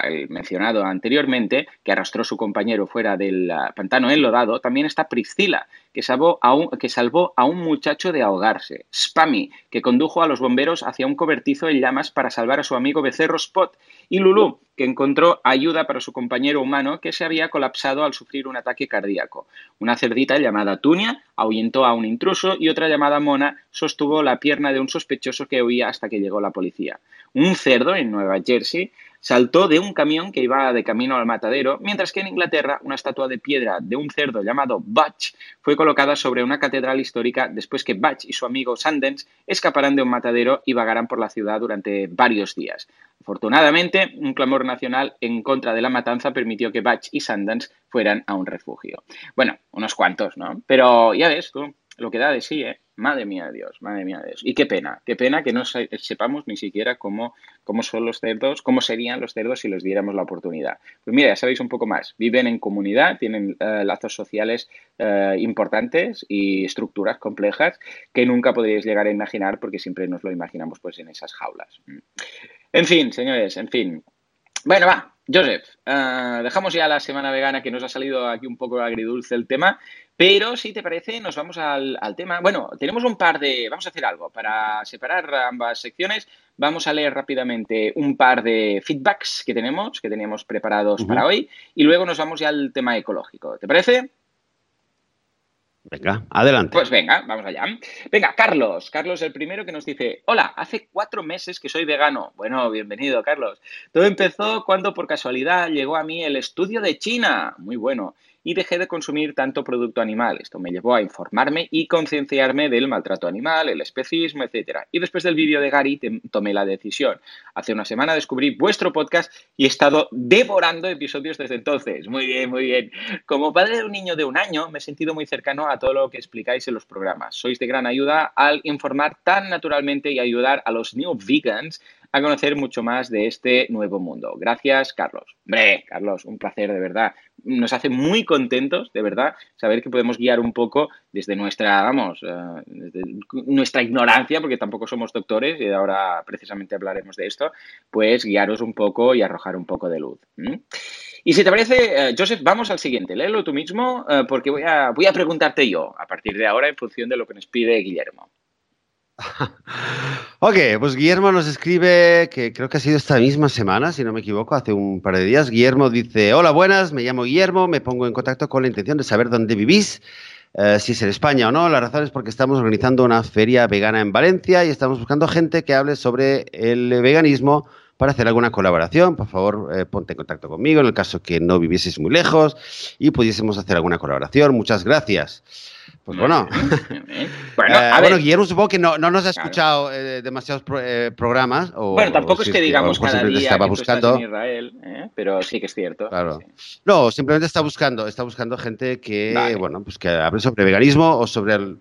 el mencionado anteriormente, que arrastró a su compañero fuera del ah, pantano enlodado, también está Priscila, que salvó, a un, que salvó a un muchacho de ahogarse. Spammy, que condujo a los bomberos hacia un cobertizo en llamas para salvar a su amigo becerro Spot. Y Lulu, que encontró ayuda para su compañero humano que se había colapsado al sufrir un ataque cardíaco. Una cerdita llamada Tunia ahuyentó a un intruso y otra llamada Mona sostuvo la pierna de un sospechoso que huía hasta que llegó la policía. Un cerdo en Nueva Jersey saltó de un camión que iba de camino al matadero, mientras que en Inglaterra una estatua de piedra de un cerdo llamado Butch fue colocada sobre una catedral histórica después que Butch y su amigo Sundance escaparan de un matadero y vagaran por la ciudad durante varios días. Afortunadamente, un clamor nacional en contra de la matanza permitió que Butch y Sundance fueran a un refugio. Bueno, unos cuantos, ¿no? Pero ya ves tú, lo que da de sí, ¿eh? Madre mía de Dios, madre mía de Dios. Y qué pena, qué pena que no se- sepamos ni siquiera cómo, cómo son los cerdos, cómo serían los cerdos si les diéramos la oportunidad. Pues mira, ya sabéis un poco más. Viven en comunidad, tienen eh, lazos sociales eh, importantes y estructuras complejas que nunca podríais llegar a imaginar porque siempre nos lo imaginamos pues en esas jaulas. En fin, señores, en fin. Bueno, va, Joseph, eh, dejamos ya la semana vegana que nos ha salido aquí un poco agridulce el tema, pero si te parece nos vamos al, al tema. Bueno, tenemos un par de... Vamos a hacer algo para separar ambas secciones. Vamos a leer rápidamente un par de feedbacks que tenemos, que teníamos preparados para hoy, y luego nos vamos ya al tema ecológico. ¿Te parece? Venga, adelante. Pues venga, vamos allá. Venga, Carlos. Carlos el primero que nos dice, hola, hace cuatro meses que soy vegano. Bueno, bienvenido, Carlos. Todo empezó cuando por casualidad llegó a mí el estudio de China. Muy bueno. Y dejé de consumir tanto producto animal. Esto me llevó a informarme y concienciarme del maltrato animal, el especismo, etc. Y después del vídeo de Gary tomé la decisión. Hace una semana descubrí vuestro podcast y he estado devorando episodios desde entonces. Muy bien, muy bien. Como padre de un niño de un año, me he sentido muy cercano a todo lo que explicáis en los programas. Sois de gran ayuda al informar tan naturalmente y ayudar a los new vegans a conocer mucho más de este nuevo mundo. Gracias, Carlos. Hombre, Carlos, un placer, de verdad. Nos hace muy contentos, de verdad, saber que podemos guiar un poco desde nuestra, vamos, eh, desde nuestra ignorancia, porque tampoco somos doctores y ahora precisamente hablaremos de esto, pues guiaros un poco y arrojar un poco de luz. Y si te parece, eh, Joseph, vamos al siguiente. Léelo tú mismo, eh, porque voy a, voy a preguntarte yo a partir de ahora en función de lo que nos pide Guillermo. Ok, pues Guillermo nos escribe, que creo que ha sido esta misma semana, si no me equivoco, hace un par de días. Guillermo dice, hola, buenas, me llamo Guillermo, me pongo en contacto con la intención de saber dónde vivís, eh, si es en España o no. La razón es porque estamos organizando una feria vegana en Valencia y estamos buscando gente que hable sobre el veganismo para hacer alguna colaboración. Por favor, eh, ponte en contacto conmigo en el caso que no vivieseis muy lejos y pudiésemos hacer alguna colaboración. Muchas gracias. Pues bueno. Bien. Bueno, Eh, bueno, Guillermo supongo que no, no nos ha Claro. escuchado eh, demasiados pro- eh, programas. O, bueno, tampoco o es que digamos cada día estaba que tú estás buscando. en Israel, ¿eh? pero sí que es cierto. Claro. sí. No, simplemente está buscando, está buscando gente que, Vale. bueno, pues que hable sobre veganismo o sobre el.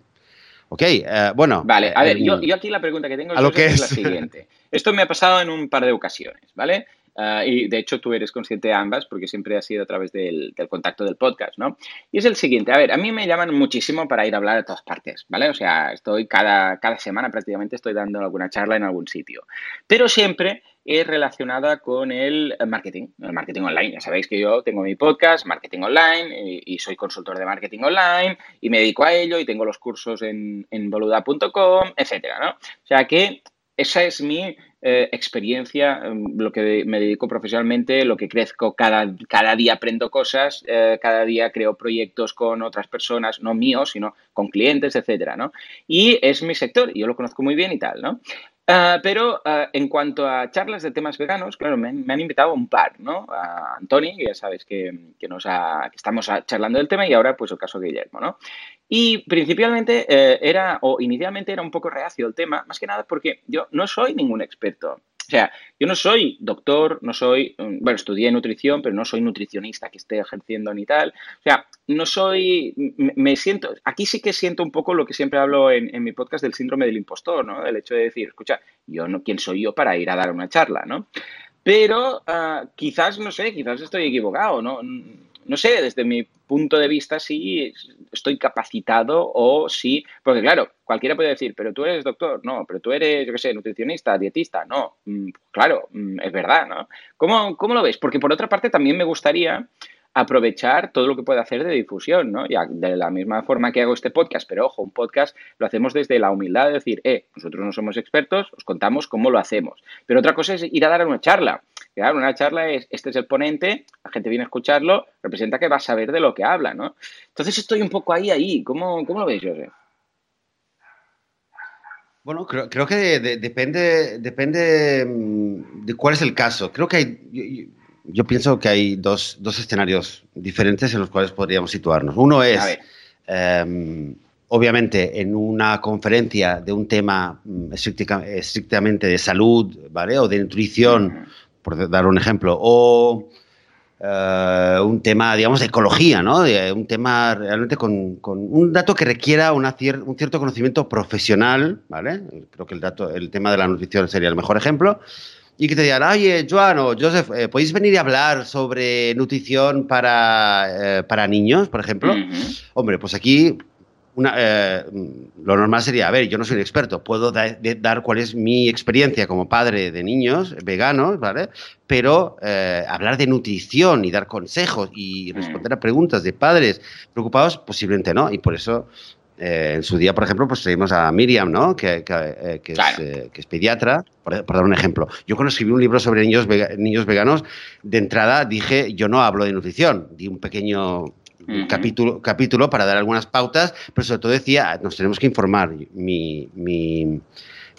Ok, eh, bueno. Vale, a ver, eh, yo, yo aquí la pregunta que tengo lo que es la siguiente. Esto me ha pasado en un par de ocasiones, ¿vale? Ah, y de hecho tú eres consciente de ambas porque siempre ha sido a través del, contacto del podcast, ¿no? Y es el siguiente, a ver, a mí me llaman muchísimo para ir a hablar a todas partes, ¿vale? O sea, estoy cada, cada semana prácticamente estoy dando alguna charla en algún sitio. Pero siempre es relacionada con el marketing, el marketing online. Ya sabéis que yo tengo mi podcast, Marketing Online, y, soy consultor de marketing online, y me dedico a ello, y tengo los cursos en, en boluda.com, etcétera, ¿no? O sea que esa es mi eh, experiencia, em, lo que me dedico profesionalmente, lo que crezco, cada, cada día aprendo cosas, eh, cada día creo proyectos con otras personas, no míos, sino con clientes, etcétera, ¿no? Y es mi sector, yo lo conozco muy bien y tal, ¿no? Ah, pero ah, en cuanto a charlas de temas veganos, claro, me, han invitado un par, ¿no? A Antoni, que ya sabes que, nos que estamos charlando del tema, y ahora pues el caso de Guillermo, ¿no? Y principalmente eh, era, o inicialmente era un poco reacio el tema, más que nada porque yo no soy ningún experto. O sea, yo no soy doctor, no soy, mm, bueno, estudié nutrición, pero no soy nutricionista que esté ejerciendo ni tal. O sea, no soy, me, siento, aquí sí que siento un poco lo que siempre hablo en, en, mi podcast del síndrome del impostor, ¿no? El hecho de decir, escucha, yo no, ¿quién soy yo para ir a dar una charla, ¿no? Pero uh, quizás, no sé, quizás estoy equivocado, ¿no? No sé, desde mi punto de vista sí estoy capacitado o sí, porque claro, cualquiera puede decir, pero tú eres doctor, no, pero tú eres, yo qué sé, nutricionista, dietista, no, mm, claro, mm, es verdad, ¿no? ¿Cómo, ¿Cómo lo ves? Porque por otra parte también me gustaría aprovechar todo lo que puede hacer de difusión, ¿no? Ya de la misma forma que hago este podcast, pero ojo, un podcast lo hacemos desde la humildad de decir, eh, nosotros no somos expertos, os contamos cómo lo hacemos. Pero otra cosa es ir a dar una charla. Claro, una charla es, este es el ponente, la gente viene a escucharlo, representa que va a saber de lo que habla, ¿no? Entonces estoy un poco ahí, ahí. ¿Cómo, cómo lo veis, José? Bueno, creo, creo que depende, depende mm, de cuál es el caso. Creo que hay, yo pienso que hay dos, dos, escenarios diferentes en los cuales podríamos situarnos. Uno es, em, obviamente, en una conferencia de un tema mm, estrictamente de salud, ¿vale? O de nutrición, por dar un ejemplo, o eh, un tema, digamos, de ecología, ¿no? un tema realmente con, con un dato que requiera una un cierto conocimiento profesional, ¿vale? Creo que el, dato, el tema de la nutrición sería el mejor ejemplo y que te digan, oye, Joan o Joseph, eh, ¿podéis venir a hablar sobre nutrición para, eh, para niños, por ejemplo? Hombre, pues aquí una, eh, lo normal sería, a ver, yo no soy un experto, puedo dar cuál es mi experiencia como padre de niños veganos, ¿vale? Pero hablar de nutrición y dar consejos y responder a preguntas de padres preocupados, posiblemente no. Y por eso eh, en su día, por ejemplo, pues seguimos a Miriam, ¿no? Que, que, eh, eh, es, pediatra, por, dar un ejemplo. Yo cuando escribí un libro sobre niños, niños veganos, de entrada dije, yo no hablo de nutrición, di un pequeño capítulo, capítulo para dar algunas pautas, pero sobre todo decía, nos tenemos que informar. Mi, mi,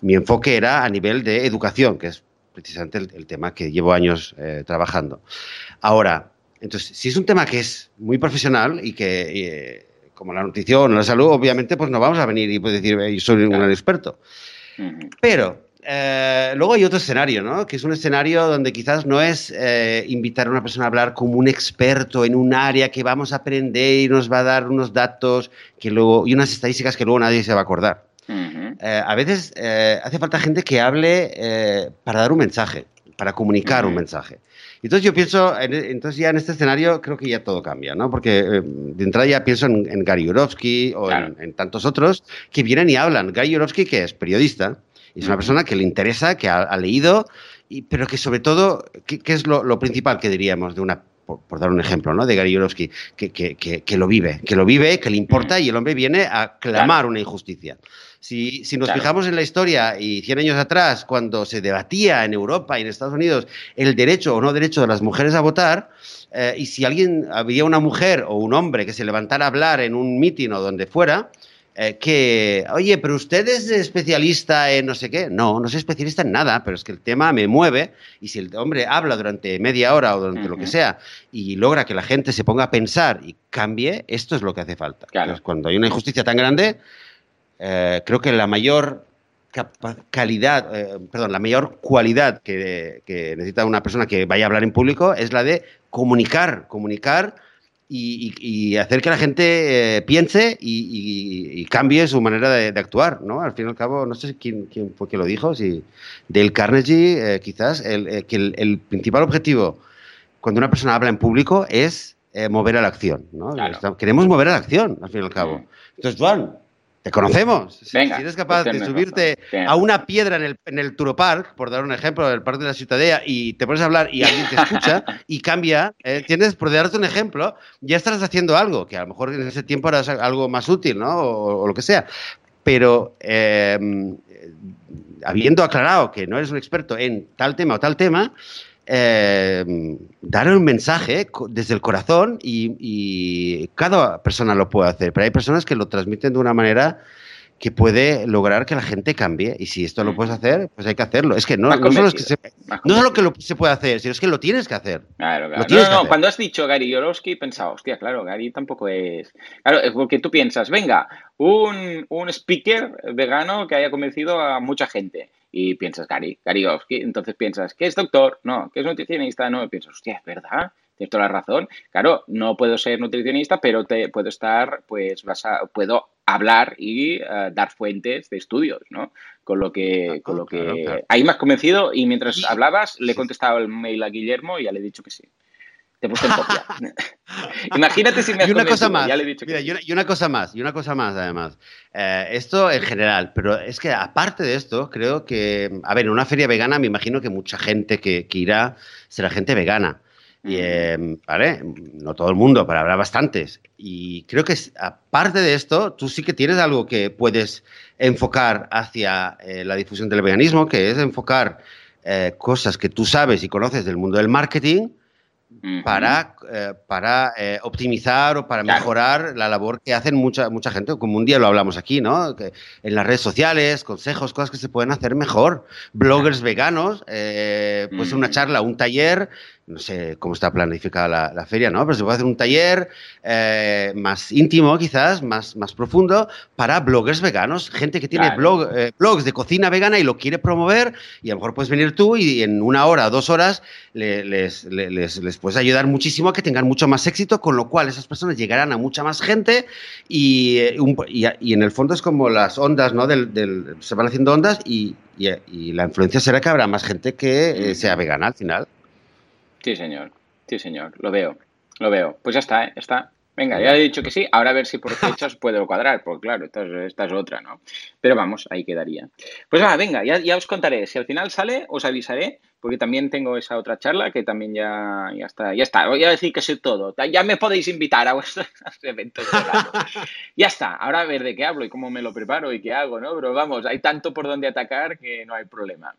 mi enfoque era a nivel de educación, que es precisamente el, tema que llevo años trabajando. Ahora, entonces, si es un tema que es muy profesional y que como la nutrición o la salud, obviamente, pues no vamos a venir y pues decir, yo soy un experto. Pero eh, luego hay otro escenario, ¿no? Que es un escenario donde quizás no es eh, invitar a una persona a hablar como un experto en un área que vamos a aprender y nos va a dar unos datos que luego, y unas estadísticas que luego nadie se va a acordar. Eh, a veces hace falta gente que hable para dar un mensaje, para comunicar un mensaje. Entonces yo pienso, entonces ya en este escenario creo que ya todo cambia, ¿no? Porque eh, de entrada ya pienso en, Gary Yourofsky o en, tantos otros que vienen y hablan. Gary Yourofsky, que es periodista, es una persona que le interesa, que ha, leído, y, pero que sobre todo, ¿qué, es lo, principal que diríamos de una por, dar un ejemplo, ¿no? De Gary Yourofsky, que, que, que, lo vive, que lo vive, que le importa y el hombre viene a clamar una injusticia. Si, nos fijamos en la historia y 100 años atrás, cuando se debatía en Europa y en Estados Unidos el derecho o no derecho de las mujeres a votar, eh, y si alguien, había una mujer o un hombre que se levantara a hablar en un mitin o donde fuera, eh, que, oye, pero usted es especialista en no sé qué. No, no soy especialista en nada, pero es que el tema me mueve y si el hombre habla durante media hora o durante lo que sea y logra que la gente se ponga a pensar y cambie, esto es lo que hace falta. cuando hay una injusticia tan grande, eh, creo que la mayor calidad, eh, perdón, la mayor cualidad que, necesita una persona que vaya a hablar en público es la de comunicar, comunicar y, hacer que la gente eh, piense y, cambie su manera de, actuar, ¿no? Al fin y al cabo, no sé quién, quién fue que lo dijo, si Dale Carnegie, quizás, el, que el, principal objetivo cuando una persona habla en público es mover a la acción, ¿no? Queremos mover a la acción, al fin y al cabo. Entonces, Juan, Te conocemos. Venga, si eres capaz de tienes subirte tienes a una piedra en el, en el Turopark, por dar un ejemplo, del Parque de la Ciutadella, y te pones a hablar y alguien te escucha y cambia, eh, ¿entiendes? Por darte un ejemplo, ya estarás haciendo algo, que a lo mejor en ese tiempo harás algo más útil, ¿no? O, o lo que sea. Pero eh, habiendo aclarado que no eres un experto en tal tema o tal tema, eh, dar un mensaje desde el corazón y, y cada persona lo puede hacer, pero hay personas que lo transmiten de una manera que puede lograr que la gente cambie y si esto lo puedes hacer, pues hay que hacerlo. Es que no, no solo es que se, no solo que lo, se puede hacer, sino es que lo tienes que hacer. Claro, claro. No, no, hacer. cuando has dicho Gary Yourofsky, he pensado, hostia, claro, Gary tampoco es. Claro, es porque tú piensas, venga, un, un speaker vegano que haya convencido a mucha gente. Y piensas, Gary, Gary Yourofsky. Entonces piensas, ¿qué es doctor? No, ¿qué es nutricionista? No, y piensas, hostia, es verdad, tienes toda la razón. Claro, no puedo ser nutricionista, pero te puedo estar, pues, basa- puedo hablar y eh, dar fuentes de estudios, ¿no? Con lo que, con lo que claro, ahí me has convencido y mientras hablabas le he contestado el mail a Guillermo y ya le he dicho que sí. Te puesto en copia. Imagínate si me has Y una cosa más, ya le he dicho que mira, sí. y una, y una cosa más, y una cosa más además. Eh, esto en general, pero es que aparte de esto, creo que, a ver, en una feria vegana me imagino que mucha gente que, que irá será gente vegana. Y, eh, ¿vale? No todo el mundo, pero habrá bastantes. Y creo que aparte de esto, tú sí que tienes algo que puedes enfocar hacia eh, la difusión del veganismo, que es enfocar eh, cosas que tú sabes y conoces del mundo del marketing Para, eh, para eh, optimizar o para Claro. mejorar la labor que hacen mucha, mucha gente, como un día lo hablamos aquí, ¿no? Que en las redes sociales, consejos, cosas que se pueden hacer mejor. Bloggers veganos, eh, pues una charla, un taller, no sé cómo está planificada la, la feria, ¿no? Pero se puede hacer un taller eh, más íntimo, quizás, más, más profundo, para bloggers veganos, gente que tiene Claro. blog, eh, blogs de cocina vegana y lo quiere promover, y a lo mejor puedes venir tú y en una hora o dos horas le- les, le- les, les puedes ayudar muchísimo a que tengan mucho más éxito, con lo cual esas personas llegarán a mucha más gente y, eh, un y, en el fondo es como las ondas, ¿no? Del, del- se van haciendo ondas y, y- y la influencia será que habrá más gente que eh, sea vegana al final. Sí, señor. Sí, señor. Lo veo. Lo veo. Pues ya está, ¿eh? Ya está. Venga, ya he dicho que sí. Ahora a ver si por fechas puedo cuadrar, porque claro, esta es, esta es otra, ¿no? Pero vamos, ahí quedaría. Pues va, venga, ya, ya os contaré. Si al final sale, os avisaré, porque también tengo esa otra charla que también ya, ya está. Ya está. Voy a decir que sé todo. Ya me podéis invitar a vuestros eventos. Ya está. Ahora a ver de qué hablo y cómo me lo preparo y qué hago, ¿no? Pero vamos, hay tanto por donde atacar que no hay problema.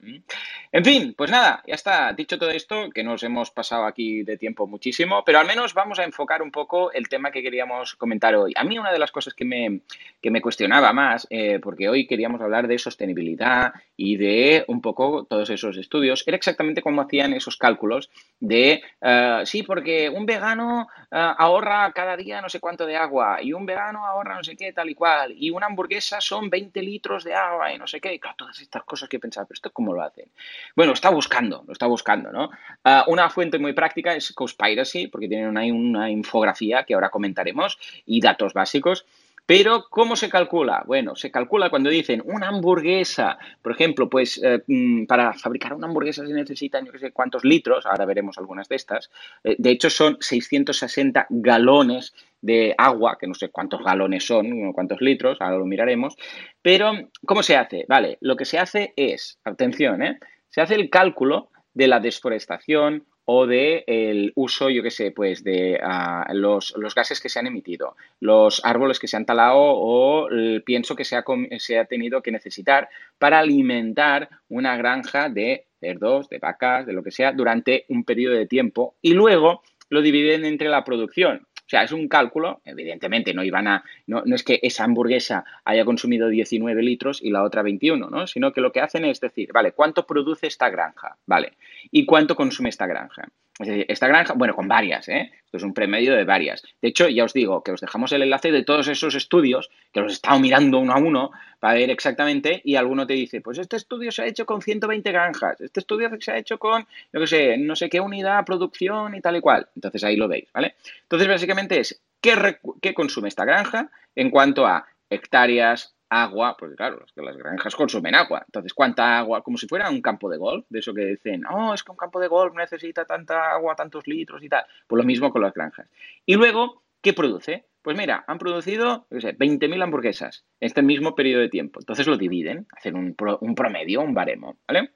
En fin, pues nada, ya está. Dicho todo esto, que nos hemos pasado aquí de tiempo muchísimo, pero al menos vamos a enfocar un poco el tema que queríamos comentar hoy. A mí una de las cosas que me, que me cuestionaba más, eh, porque hoy queríamos hablar de sostenibilidad y de un poco todos esos estudios, era exactamente cómo hacían esos cálculos de, eh, sí, porque un vegano eh, ahorra cada día no sé cuánto de agua y un vegano ahorra no sé qué, tal y cual, y una hamburguesa son 20 litros de agua y no sé qué, y claro, todas estas cosas que pensaba, pero esto cómo lo hacen. Bueno, está buscando, lo está buscando, ¿no? Ah, una fuente muy práctica es Cowspiracy, porque tienen ahí una infografía que ahora comentaremos y datos básicos. Pero, ¿cómo se calcula? Bueno, se calcula cuando dicen una hamburguesa, por ejemplo, pues eh, mm, para fabricar una hamburguesa se necesitan, yo qué sé, cuántos litros, ahora veremos algunas de estas. Eh, de hecho, son 660 galones de agua, que no sé cuántos galones son, cuántos litros, ahora lo miraremos. Pero, ¿cómo se hace? Vale, lo que se hace es, atención, ¿eh? se hace el cálculo de la desforestación o de el uso, yo qué sé, pues de uh, los, los, gases que se han emitido, los árboles que se han talado o el pienso que se ha, se ha tenido que necesitar para alimentar una granja de cerdos, de vacas, de lo que sea, durante un periodo de tiempo y luego lo dividen entre la producción. O sea, es un cálculo, evidentemente no iban a, no, no, es que esa hamburguesa haya consumido 19 litros y la otra 21, ¿no? Sino que lo que hacen es decir, vale, ¿cuánto produce esta granja? Vale, ¿y cuánto consume esta granja? Es decir, esta granja, bueno, con varias, ¿eh? Esto es un premedio de varias. De hecho, ya os digo que os dejamos el enlace de todos esos estudios, que los he estado mirando uno a uno para ver exactamente, y alguno te dice, pues este estudio se ha hecho con 120 granjas, este estudio se ha hecho con, yo qué sé, no sé qué unidad, producción y tal y cual. Entonces ahí lo veis, ¿vale? Entonces, básicamente es, ¿qué, qué consume esta granja en cuanto a hectáreas, agua, porque claro, que las granjas consumen agua. Entonces, ¿cuánta agua? Como si fuera un campo de golf, de eso que dicen, oh, es que un campo de golf necesita tanta agua, tantos litros y tal. Pues lo mismo con las granjas. Y luego, ¿qué produce? Pues mira, han producido, no sé, 20.000 hamburguesas en este mismo periodo de tiempo. Entonces lo dividen, hacen un, un promedio, un baremo, ¿vale?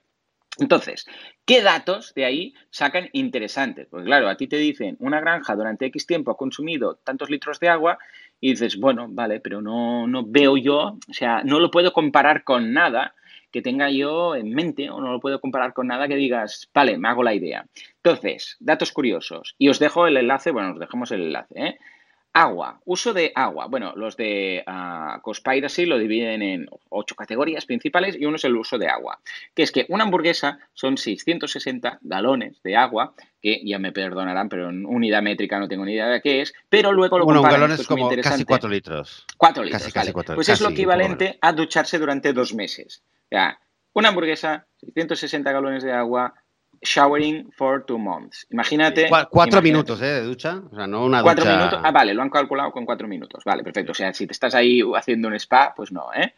Entonces, ¿qué datos de ahí sacan interesantes? Pues claro, a ti te dicen, una granja durante X tiempo ha consumido tantos litros de agua y dices, bueno, vale, pero no, no veo yo, o sea, no lo puedo comparar con nada que tenga yo en mente o no lo puedo comparar con nada que digas, vale, me hago la idea. Entonces, datos curiosos. Y os dejo el enlace, bueno, os dejamos el enlace, ¿eh? Agua, uso de agua. Bueno, los de uh, Cospiracy lo dividen en ocho categorías principales y uno es el uso de agua. Que es que una hamburguesa son 660 galones de agua, que ya me perdonarán, pero en unidad métrica no tengo ni idea de qué es, pero luego lo bueno, comparan, un galón es como casi 4 litros. 4 litros, Casi, vale. casi cuatro- Pues es lo equivalente a ducharse durante dos meses. O sea, una hamburguesa, 660 galones de agua, showering for two months. Imagínate. Cua- cuatro imagínate. minutos ¿eh? de ducha, o sea, no una Cuatro ducha... minutos. Ah, vale, lo han calculado con cuatro minutos. Vale, perfecto. O sea, si te estás ahí haciendo un spa, pues no, ¿eh?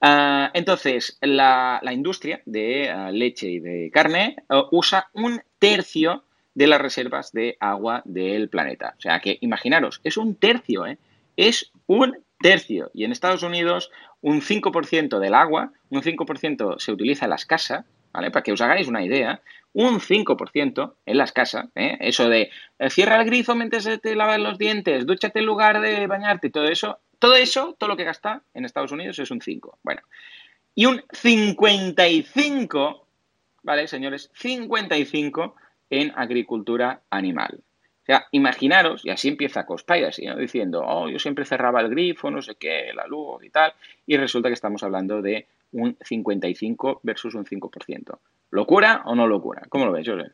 Ah, entonces, la, la industria de ah, leche y de carne eh, usa un tercio de las reservas de agua del planeta. O sea que imaginaros, es un tercio, ¿eh? Es un tercio. Y en Estados Unidos, un 5% del agua, un 5% se utiliza en las casas, ¿vale? Para que os hagáis una idea, un 5% en las casas, ¿eh? Eso de eh, cierra el grifo mientras te lavas los dientes, dúchate en lugar de bañarte y todo eso, todo eso, todo lo que gasta en Estados Unidos es un 5. Bueno, y un 55, ¿vale, señores? 55 en agricultura animal. O sea, imaginaros, y así empieza Cospiracy, ¿no? diciendo, oh, yo siempre cerraba el grifo, no sé qué, la luz y tal, y resulta que estamos hablando de un 55 versus un 5%. ¿Locura o no locura? ¿Cómo lo ves, José?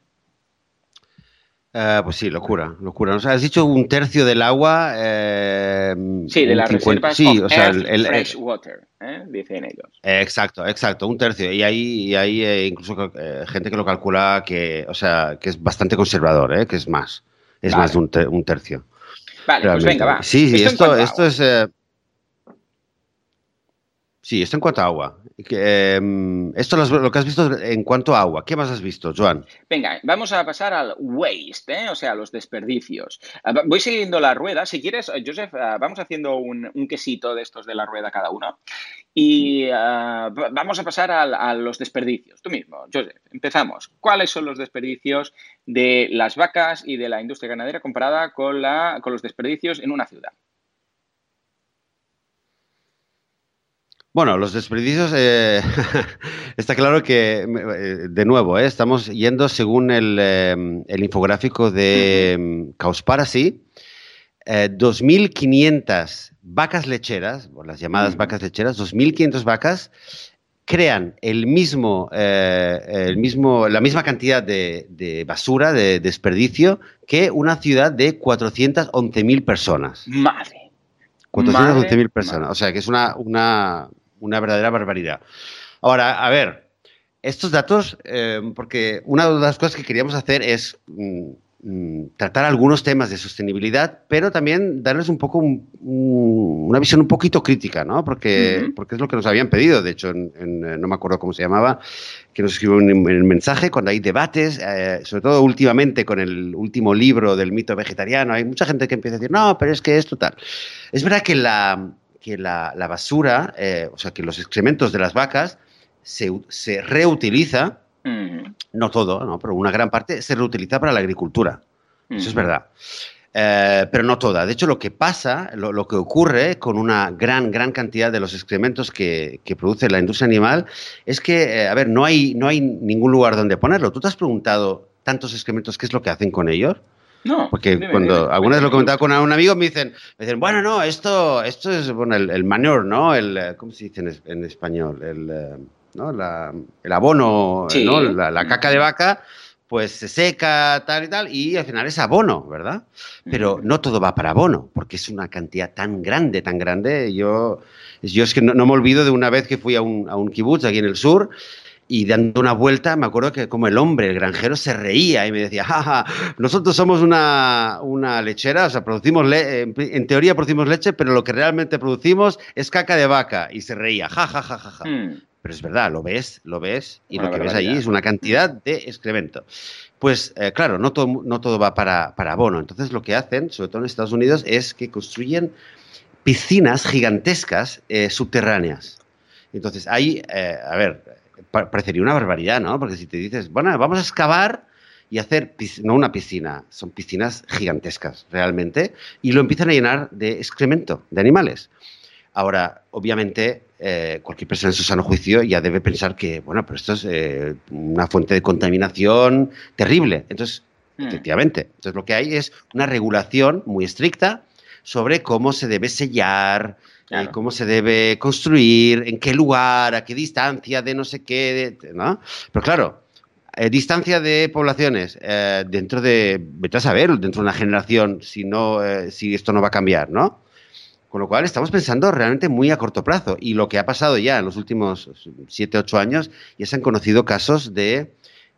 Eh, pues sí, locura, locura. Sea, has dicho un tercio del agua. eh, Sí, de las 50 reservas Sí, of o sea, el, el- fresh water, ¿eh? dicen ellos. exacto, exacto, un tercio. Y hay, y hay eh, incluso gente que lo calcula que, o sea, que es bastante conservador, ¿eh? que es más, es Vale. más de un, ter- un tercio. Vale, pues venga, va. Sí, sí, esto, esto es. Eh, Sí, esto en cuanto a agua. Em, esto lo, que has visto en cuanto a agua. ¿Qué más has visto, Joan? Venga, vamos a pasar al waste, ¿eh? o sea, los desperdicios. Ah, Voy siguiendo la rueda. Si quieres, eh, Joseph, ah, vamos haciendo un, quesito de estos de la rueda cada uno. Y ah, va- vamos a pasar a, los desperdicios. Tú mismo, Joseph, empezamos. ¿Cuáles son los desperdicios de las vacas y de la industria ganadera comparada con los desperdicios en una ciudad? Bueno, los desperdicios, eh, está claro que, eh, de nuevo, eh, estamos yendo según el, el infográfico de mm, Cowspiracy, eh, 2.500 vacas lecheras, o las llamadas Ujú. vacas lecheras, 2.500 vacas crean el mismo, eh, el mismo, la misma cantidad de, de basura, de desperdicio, que una ciudad de 411.000 personas. Madre. 411.000 Madre, personas. madre. O sea, que es una, una, una verdadera barbaridad. Ahora, a ver, estos datos, eh, porque una de las cosas que queríamos hacer es mm, mm, tratar algunos temas de sostenibilidad, pero también darles un poco un- un- una visión un poquito crítica, ¿no? Porque, porque es lo que nos habían pedido. De hecho, en- en, eh, no me acuerdo cómo se llamaba, que nos escribió en el mensaje cuando hay debates, eh, sobre todo últimamente con el último libro del mito vegetariano, hay mucha gente que empieza a decir, no, pero es que esto tal. Es verdad que la, que la, la basura, eh, o sea, que los excrementos de las vacas se, se reutiliza, no todo, ¿no? pero una gran parte se reutiliza para la agricultura. Eso es verdad. Eh, pero no toda. De hecho, lo que pasa, lo, lo que ocurre con una gran, gran cantidad de los excrementos que, que produce la industria animal es que, eh, a ver, no hay, no hay ningún lugar donde ponerlo. ¿Tú te has preguntado tantos excrementos qué es lo que hacen con ellos? No, Porque dime, cuando dime, alguna vez lo comentaba con un amigo, me dicen, me dicen bueno, no, esto, esto es bueno, el, el manure, ¿no? El, eh, ¿Cómo se dice en, es- en español? El, eh, ¿no? La- el abono, Sí. ¿no? La, la caca de vaca, pues se seca, tal y tal, y al final es abono, ¿verdad? Pero Ujú. no todo va para abono, porque es una cantidad tan grande, tan grande. Yo, yo es que no, no me olvido de una vez que fui a un, a un kibutz aquí en el sur y dando una vuelta, me acuerdo que como el hombre, el granjero, se reía y me decía, jaja, nosotros somos una, una lechera, o sea, producimos, le- en, teoría producimos leche, pero lo que realmente producimos es caca de vaca. Y se reía, jajajaja. Mm. pero es verdad, lo ves, lo ves, y lo que ves allí es una cantidad de excremento. Pues eh, claro, no todo, no todo va para, para abono. Entonces lo que hacen, sobre todo en Estados Unidos, es que construyen piscinas gigantescas eh, subterráneas. Entonces, ahí, eh, a ver, parecería una barbaridad, ¿no? Porque si te dices, bueno, vamos a excavar y hacer, no una piscina, son piscinas gigantescas realmente, y lo empiezan a llenar de excremento de animales. Ahora, obviamente, eh, cualquier persona en su sano juicio ya debe pensar que, bueno, pero esto es eh, una fuente de contaminación terrible. Entonces, hmm. efectivamente, entonces lo que hay es una regulación muy estricta sobre cómo se debe sellar, eh, cómo se debe construir, en qué lugar, a qué distancia de no sé qué, ¿no? Pero claro, distancia de poblaciones dentro de, vete a saber, dentro de una generación, si, no, si esto no va a cambiar, ¿no? Con lo cual estamos pensando realmente muy a corto plazo. Y lo que ha pasado ya en los últimos 7, 8 años, ya se han conocido casos de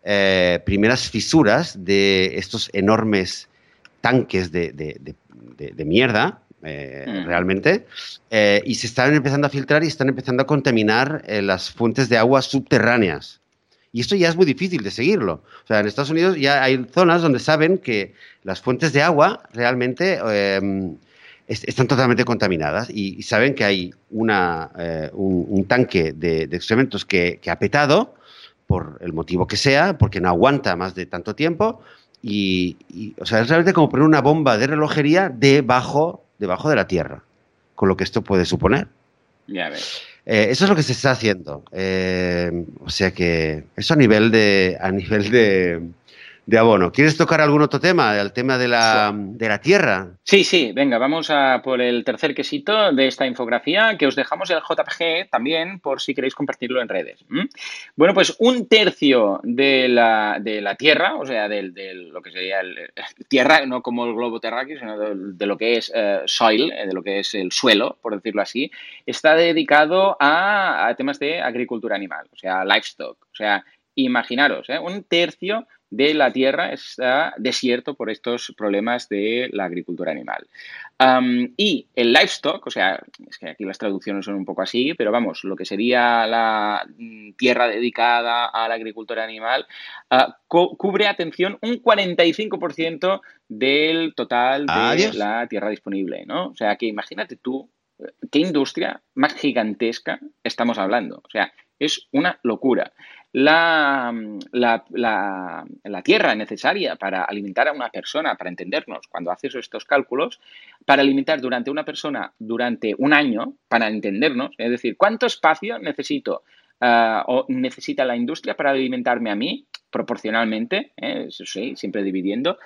eh, primeras fisuras de estos enormes tanques de, mierda, eh, mm. realmente, eh, y se están empezando a filtrar y están empezando a contaminar las fuentes de agua subterráneas. Y esto ya es muy difícil de seguirlo. O sea, en Estados Unidos ya hay zonas donde saben que las fuentes de agua realmente están totalmente contaminadas y, saben que hay una, eh, un, tanque de, excrementos que, ha petado por el motivo que sea, porque no aguanta más de tanto tiempo. Y, o sea, es realmente como poner una bomba de relojería debajo, debajo de la tierra, con lo que esto puede suponer. Ya ves. Eh, eso es lo que se está haciendo. Eh, o sea que eso a nivel de, a nivel de, de abono. ¿Quieres tocar algún otro tema? El tema de la, de la tierra. Sí, sí, venga, vamos a por el tercer quesito de esta infografía, que os dejamos el JPG también por si queréis compartirlo en redes. Bueno, pues un tercio de la, de la tierra, o sea, de, lo que sería el, tierra, no como el globo terráqueo, sino de, lo que es eh, soil, eh, de lo que es el suelo, por decirlo así, está dedicado a, a temas de agricultura animal, o sea, livestock. O sea, imaginaros, ¿eh? un tercio de la tierra está desierto por estos problemas de la agricultura animal. y el livestock, o sea, es que aquí las traducciones son un poco así, pero vamos, lo que sería la mm, tierra dedicada a la agricultura animal, ah, cubre, atención, un 45% del total de la tierra disponible, ¿no? O sea, que imagínate tú qué industria más gigantesca estamos hablando. O sea, es una locura la, la, tierra necesaria para alimentar a una persona, para entendernos, cuando haces estos cálculos, para alimentar durante una persona durante un año, para entendernos, es decir, ¿cuánto espacio necesito ah, o necesita la industria para alimentarme a mí, proporcionalmente, eh, eso sí, siempre dividiendo,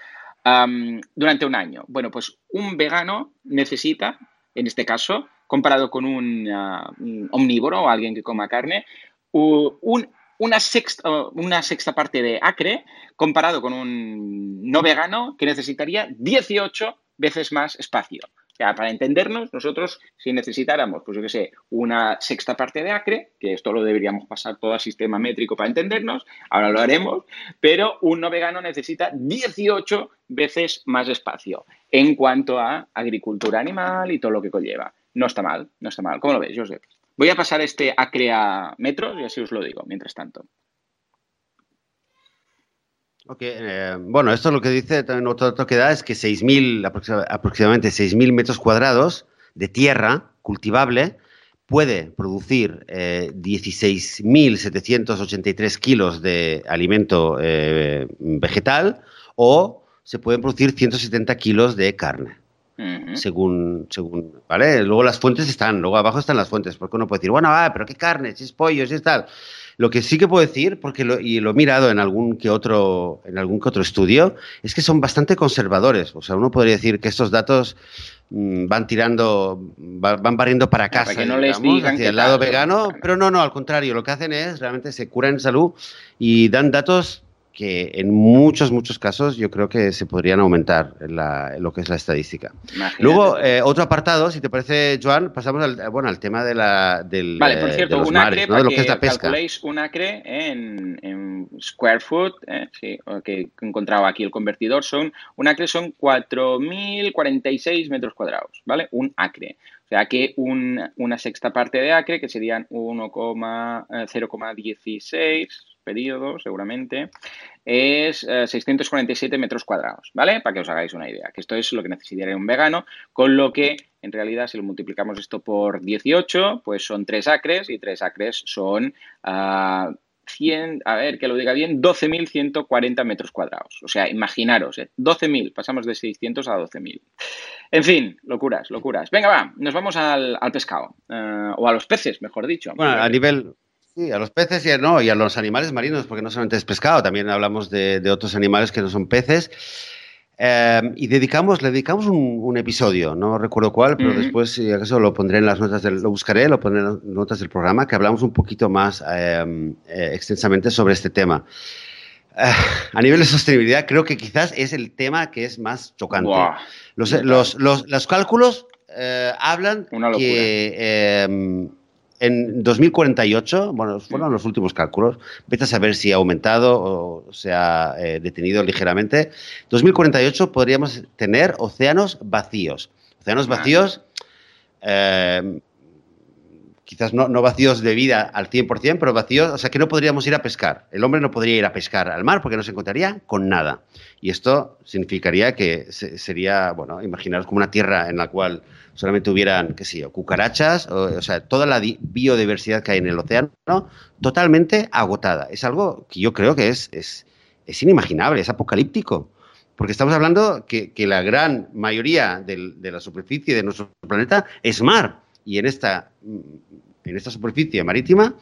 durante un año? Bueno, pues un vegano necesita, en este caso, comparado con un, ah, un omnívoro o alguien que coma carne, un una sexta, una sexta parte de acre comparado con un no vegano que necesitaría 18 veces más espacio. Para entendernos, nosotros si necesitáramos, pues yo qué sé, una sexta parte de acre, que esto lo deberíamos pasar todo al sistema métrico para entendernos, ahora lo haremos, pero un no vegano necesita 18 veces más espacio en cuanto a agricultura animal y todo lo que conlleva. No está mal, no está mal. ¿Cómo lo ves, Josep? Voy a pasar este acre a metros y así os lo digo, mientras tanto. Ok, eh, bueno, esto lo que dice, también otro dato que da es que 6.000, aproximadamente 6.000 metros cuadrados de tierra cultivable puede producir 16.783 eh, kilos de alimento eh, vegetal o se pueden producir 170 kilos de carne según, según, ¿vale? Luego las fuentes están, luego abajo están las fuentes, porque uno puede decir, bueno, ah, pero qué carne, si es pollo, si es tal. Lo que sí que puedo decir, porque lo, y lo he mirado en algún que otro, en algún que otro estudio, es que son bastante conservadores. O sea, uno podría decir que estos datos mm, van tirando, van barriendo para casa, para que no les digan hacia el lado vegano, pero no, no, al contrario, lo que hacen es realmente se curan en salud y dan datos que en muchos, muchos casos yo creo que se podrían aumentar lo que es la estadística. Luego, eh, otro apartado, si te parece, Joan, pasamos al, bueno, al tema de la, del, vale, por cierto, de los un acre, ¿no? de lo que, es la pesca. calculéis un acre en, en square foot, eh, sí, que he encontrado aquí el convertidor, son un acre son 4.046 metros cuadrados, ¿vale? Un acre. O sea que una sexta parte de acre, que serían 0,16 eh, periodos, seguramente, es 647 metros cuadrados, ¿vale? Para que os hagáis una idea, que esto es lo que necesitaría un vegano, con lo que en realidad si lo multiplicamos esto por 18, pues son 3 acres y 3 acres son... Uh, 100, a ver, que lo diga bien, 12.140 metros cuadrados. O sea, imaginaros, ¿eh? 12.000, pasamos de 600 a 12.000. En fin, locuras, locuras. Venga, va, nos vamos al, pescado, eh, o a los peces, mejor dicho. Bueno, a nivel, Sí, a los peces y a, no, y a los animales marinos, porque no solamente es pescado, también hablamos de, otros animales que no son peces. Em, y dedicamos, le dedicamos un, episodio, no recuerdo cuál, pero después, si acaso, lo pondré en las notas del, lo buscaré, lo pondré en las notas del programa, que hablamos un poquito más em, eh, extensamente sobre este tema. Eh, a nivel de sostenibilidad, creo que quizás es el tema que es más chocante. Los, los, los, cálculos eh, hablan que em, en 2048, bueno, fueron los últimos cálculos, vete a saber si ha aumentado o se ha eh, detenido ligeramente. 2048 podríamos tener océanos vacíos. Océanos vacíos, eh, quizás no, no, vacíos de vida al 100%, pero vacíos, o sea que no podríamos ir a pescar. El hombre no podría ir a pescar al mar porque no se encontraría con nada. Y esto significaría que sería, bueno, imaginaros como una tierra en la cual solamente hubieran, qué sé yo, cucarachas, o, sea, toda la biodiversidad que hay en el océano, totalmente agotada. Es algo que yo creo que es, es, inimaginable, es apocalíptico. Porque estamos hablando que la gran mayoría de la superficie de nuestro planeta es mar. Y en esta, en esta superficie marítima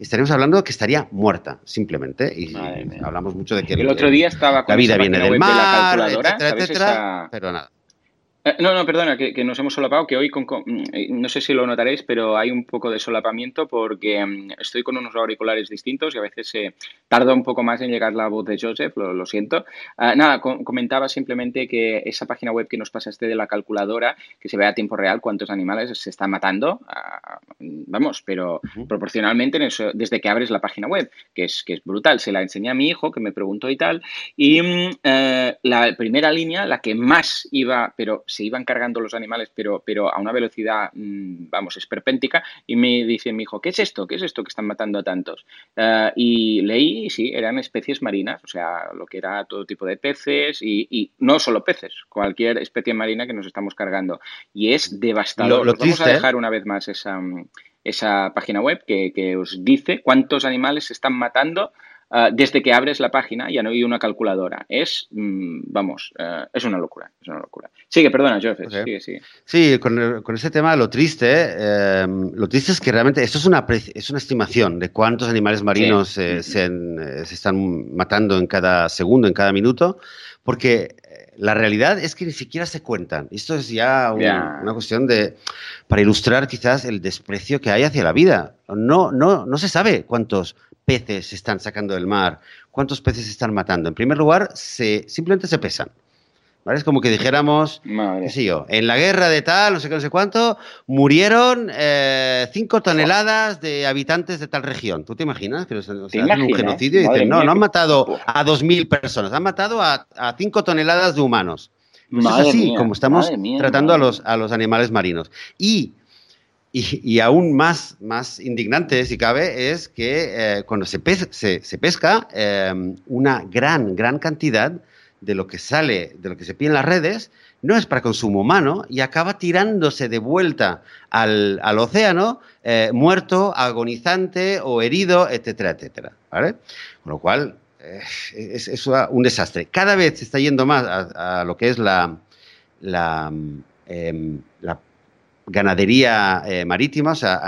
estaríamos hablando que estaría muerta, simplemente. Y hablamos mucho de que el, otro día estaba la vida viene del mar, etcétera, etcétera, pero nada. Eh, no, no, perdona, que, nos hemos solapado, que hoy, con, eh, no sé si lo notaréis, pero hay un poco de solapamiento porque mm, estoy con unos auriculares distintos y a veces se tarda un poco más en llegar la voz de Joseph, lo, siento. Ah, nada, comentaba simplemente que esa página web que nos pasaste de la calculadora, que se ve a tiempo real cuántos animales se están matando, ah, vamos, pero proporcionalmente desde que abres la página web, que es, que es brutal. Se la enseñé a mi hijo, que me preguntó y tal, y mm, eh, la primera línea, la que más iba, pero se iban cargando los animales, pero, pero a una velocidad, mm, vamos, esperpéntica, y me dice mi hijo, ¿qué es esto? ¿Qué es esto que están matando a tantos? Eh, y leí, sí, eran especies marinas, o sea, lo que era todo tipo de peces, y, no solo peces, cualquier especie marina que nos estamos cargando. Y es devastador. Vamos a dejar una vez más esa, esa página web que, que os dice cuántos animales se están matando Ah, desde que abres la página ya no hay una calculadora. Es, mm, vamos, eh, es una locura, es una locura. Sigue, perdona, Joseph, sigue, sigue. Sí, con, con, ese tema lo triste, eh, lo triste es que realmente esto es una, es una estimación de cuántos animales marinos eh, se, están matando en cada segundo, en cada minuto, porque la realidad es que ni siquiera se cuentan. Esto es ya una cuestión de, para ilustrar quizás el desprecio que hay hacia la vida. No, no, no se sabe cuántos peces se están sacando del mar, cuántos peces se están matando. En primer lugar, se, simplemente se pesan. ¿Vale? Es como que dijéramos, qué sé yo, en la guerra de tal, no sé qué, no sé cuánto, murieron eh, cinco toneladas de habitantes de tal región. ¿Tú te imaginas que un genocidio y dicen, no, no han matado a dos mil personas, han matado a, cinco toneladas de humanos. Pues es así como estamos tratando a los, a los animales marinos. Y y, aún más, más indignante, si cabe, es que eh, cuando se, se, pesca em, una gran, gran cantidad de lo que sale, de lo que se pide en las redes, no es para consumo humano y acaba tirándose de vuelta al, al océano eh, muerto, agonizante o herido, etcétera, etcétera. ¿vale? Con lo cual, eh, es, un desastre. Cada vez se está yendo más a, lo que es la, em, la ganadería eh, marítima, o sea,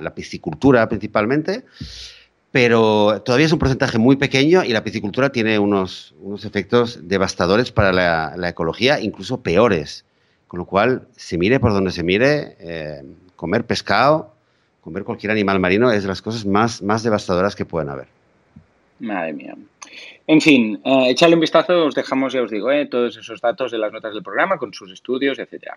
la piscicultura principalmente, pero todavía es un porcentaje muy pequeño y la piscicultura tiene unos, unos efectos devastadores para la, ecología, incluso peores. Con lo cual, se mire por donde se mire, eh, comer pescado, comer cualquier animal marino es de las cosas más, más devastadoras que pueden haber. Madre mía. En fin, eh, echarle un vistazo, os dejamos, ya os digo, eh, todos esos datos de las notas del programa con sus estudios, etcétera.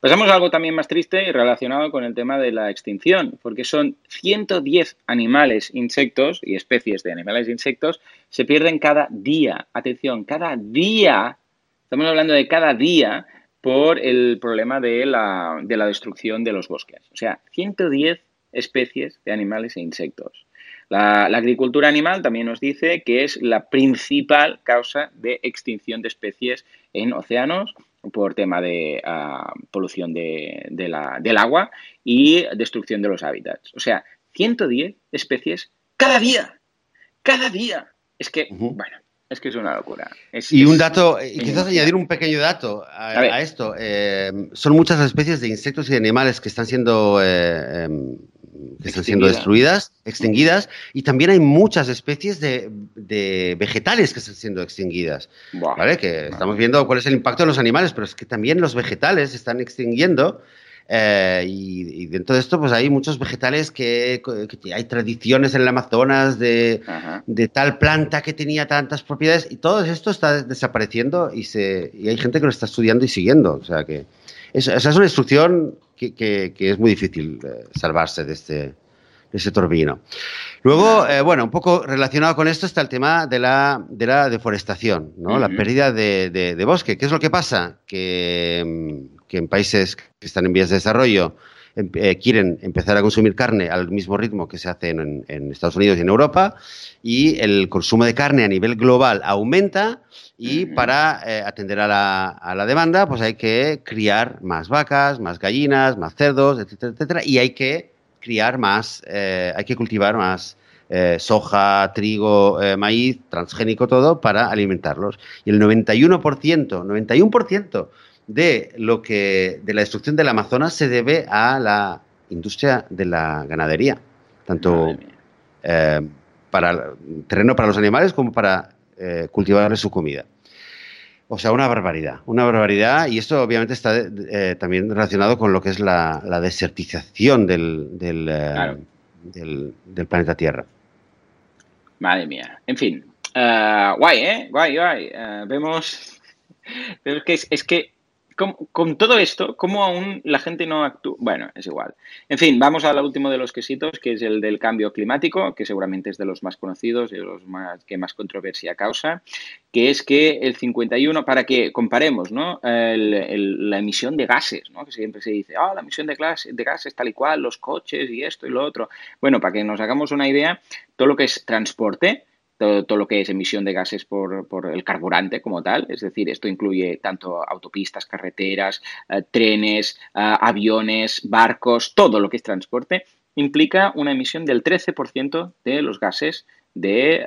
Pasamos a algo también más triste y relacionado con el tema de la extinción, porque son 110 animales, insectos y especies de animales e insectos se pierden cada día. Atención, cada día, estamos hablando de cada día, por el problema de la, de la destrucción de los bosques. O sea, 110 especies de animales e insectos. La, agricultura animal también nos dice que es la principal causa de extinción de especies en océanos por tema de ah, polución de, del agua y destrucción de los hábitats. O sea, 110 especies cada día. Cada día. Es que, bueno, es que es una locura. y un dato, y quizás añadir un pequeño dato a, esto. Eh, son muchas especies de insectos y de animales que están siendo eh, em, que están siendo destruidas, extinguidas, y también hay muchas especies de, vegetales que están siendo extinguidas. ¿vale? Que estamos viendo cuál es el impacto de los animales, pero es que también los vegetales se están extinguiendo. Eh, y, dentro de esto, pues hay muchos vegetales que, hay tradiciones en el Amazonas de, tal planta que tenía tantas propiedades, y todo esto está desapareciendo y, se, y hay gente que lo está estudiando y siguiendo. O sea que esa es una destrucción que, es muy difícil eh, salvarse de este, de este torbino. Luego, eh, bueno, un poco relacionado con esto está el tema de la, de la deforestación, ¿no? la pérdida de, bosque. ¿Qué es lo que pasa? Que, que, en países que están en vías de desarrollo em, eh, quieren empezar a consumir carne al mismo ritmo que se hace en, en, Estados Unidos y en Europa y el consumo de carne a nivel global aumenta y para eh, atender a la, a la, demanda, pues hay que criar más vacas, más gallinas, más cerdos, etcétera, etcétera. Y hay que criar más, eh, hay que cultivar más eh, soja, trigo, maíz, transgénico, todo, para alimentarlos. Y el 91%, 91% de lo que, de la destrucción del Amazonas se debe a la industria de la ganadería. Tanto para terreno para los animales como para eh, su comida. O sea, una barbaridad, una barbaridad. Y esto obviamente está eh, también relacionado con lo que es la, desertización del, eh, del, del, planeta Tierra. Madre mía. En fin, guay, ¿eh? Guay, guay. vemos, vemos que es que con, todo esto, ¿cómo aún la gente no actúa? Bueno, es igual. En fin, vamos al último de los quesitos, que es el del cambio climático, que seguramente es de los más conocidos y de los más, que más controversia causa, que es que el 51, para que comparemos ¿no? la emisión de gases, ¿no? que siempre se dice, ah, la emisión de, de gases tal y cual, los coches y esto y lo otro. Bueno, para que nos hagamos una idea, todo lo que es transporte, todo, lo que es emisión de gases por, el carburante como tal. Es decir, esto incluye tanto autopistas, carreteras, eh, trenes, eh, aviones, barcos, todo lo que es transporte, implica una emisión del 13% de los gases de,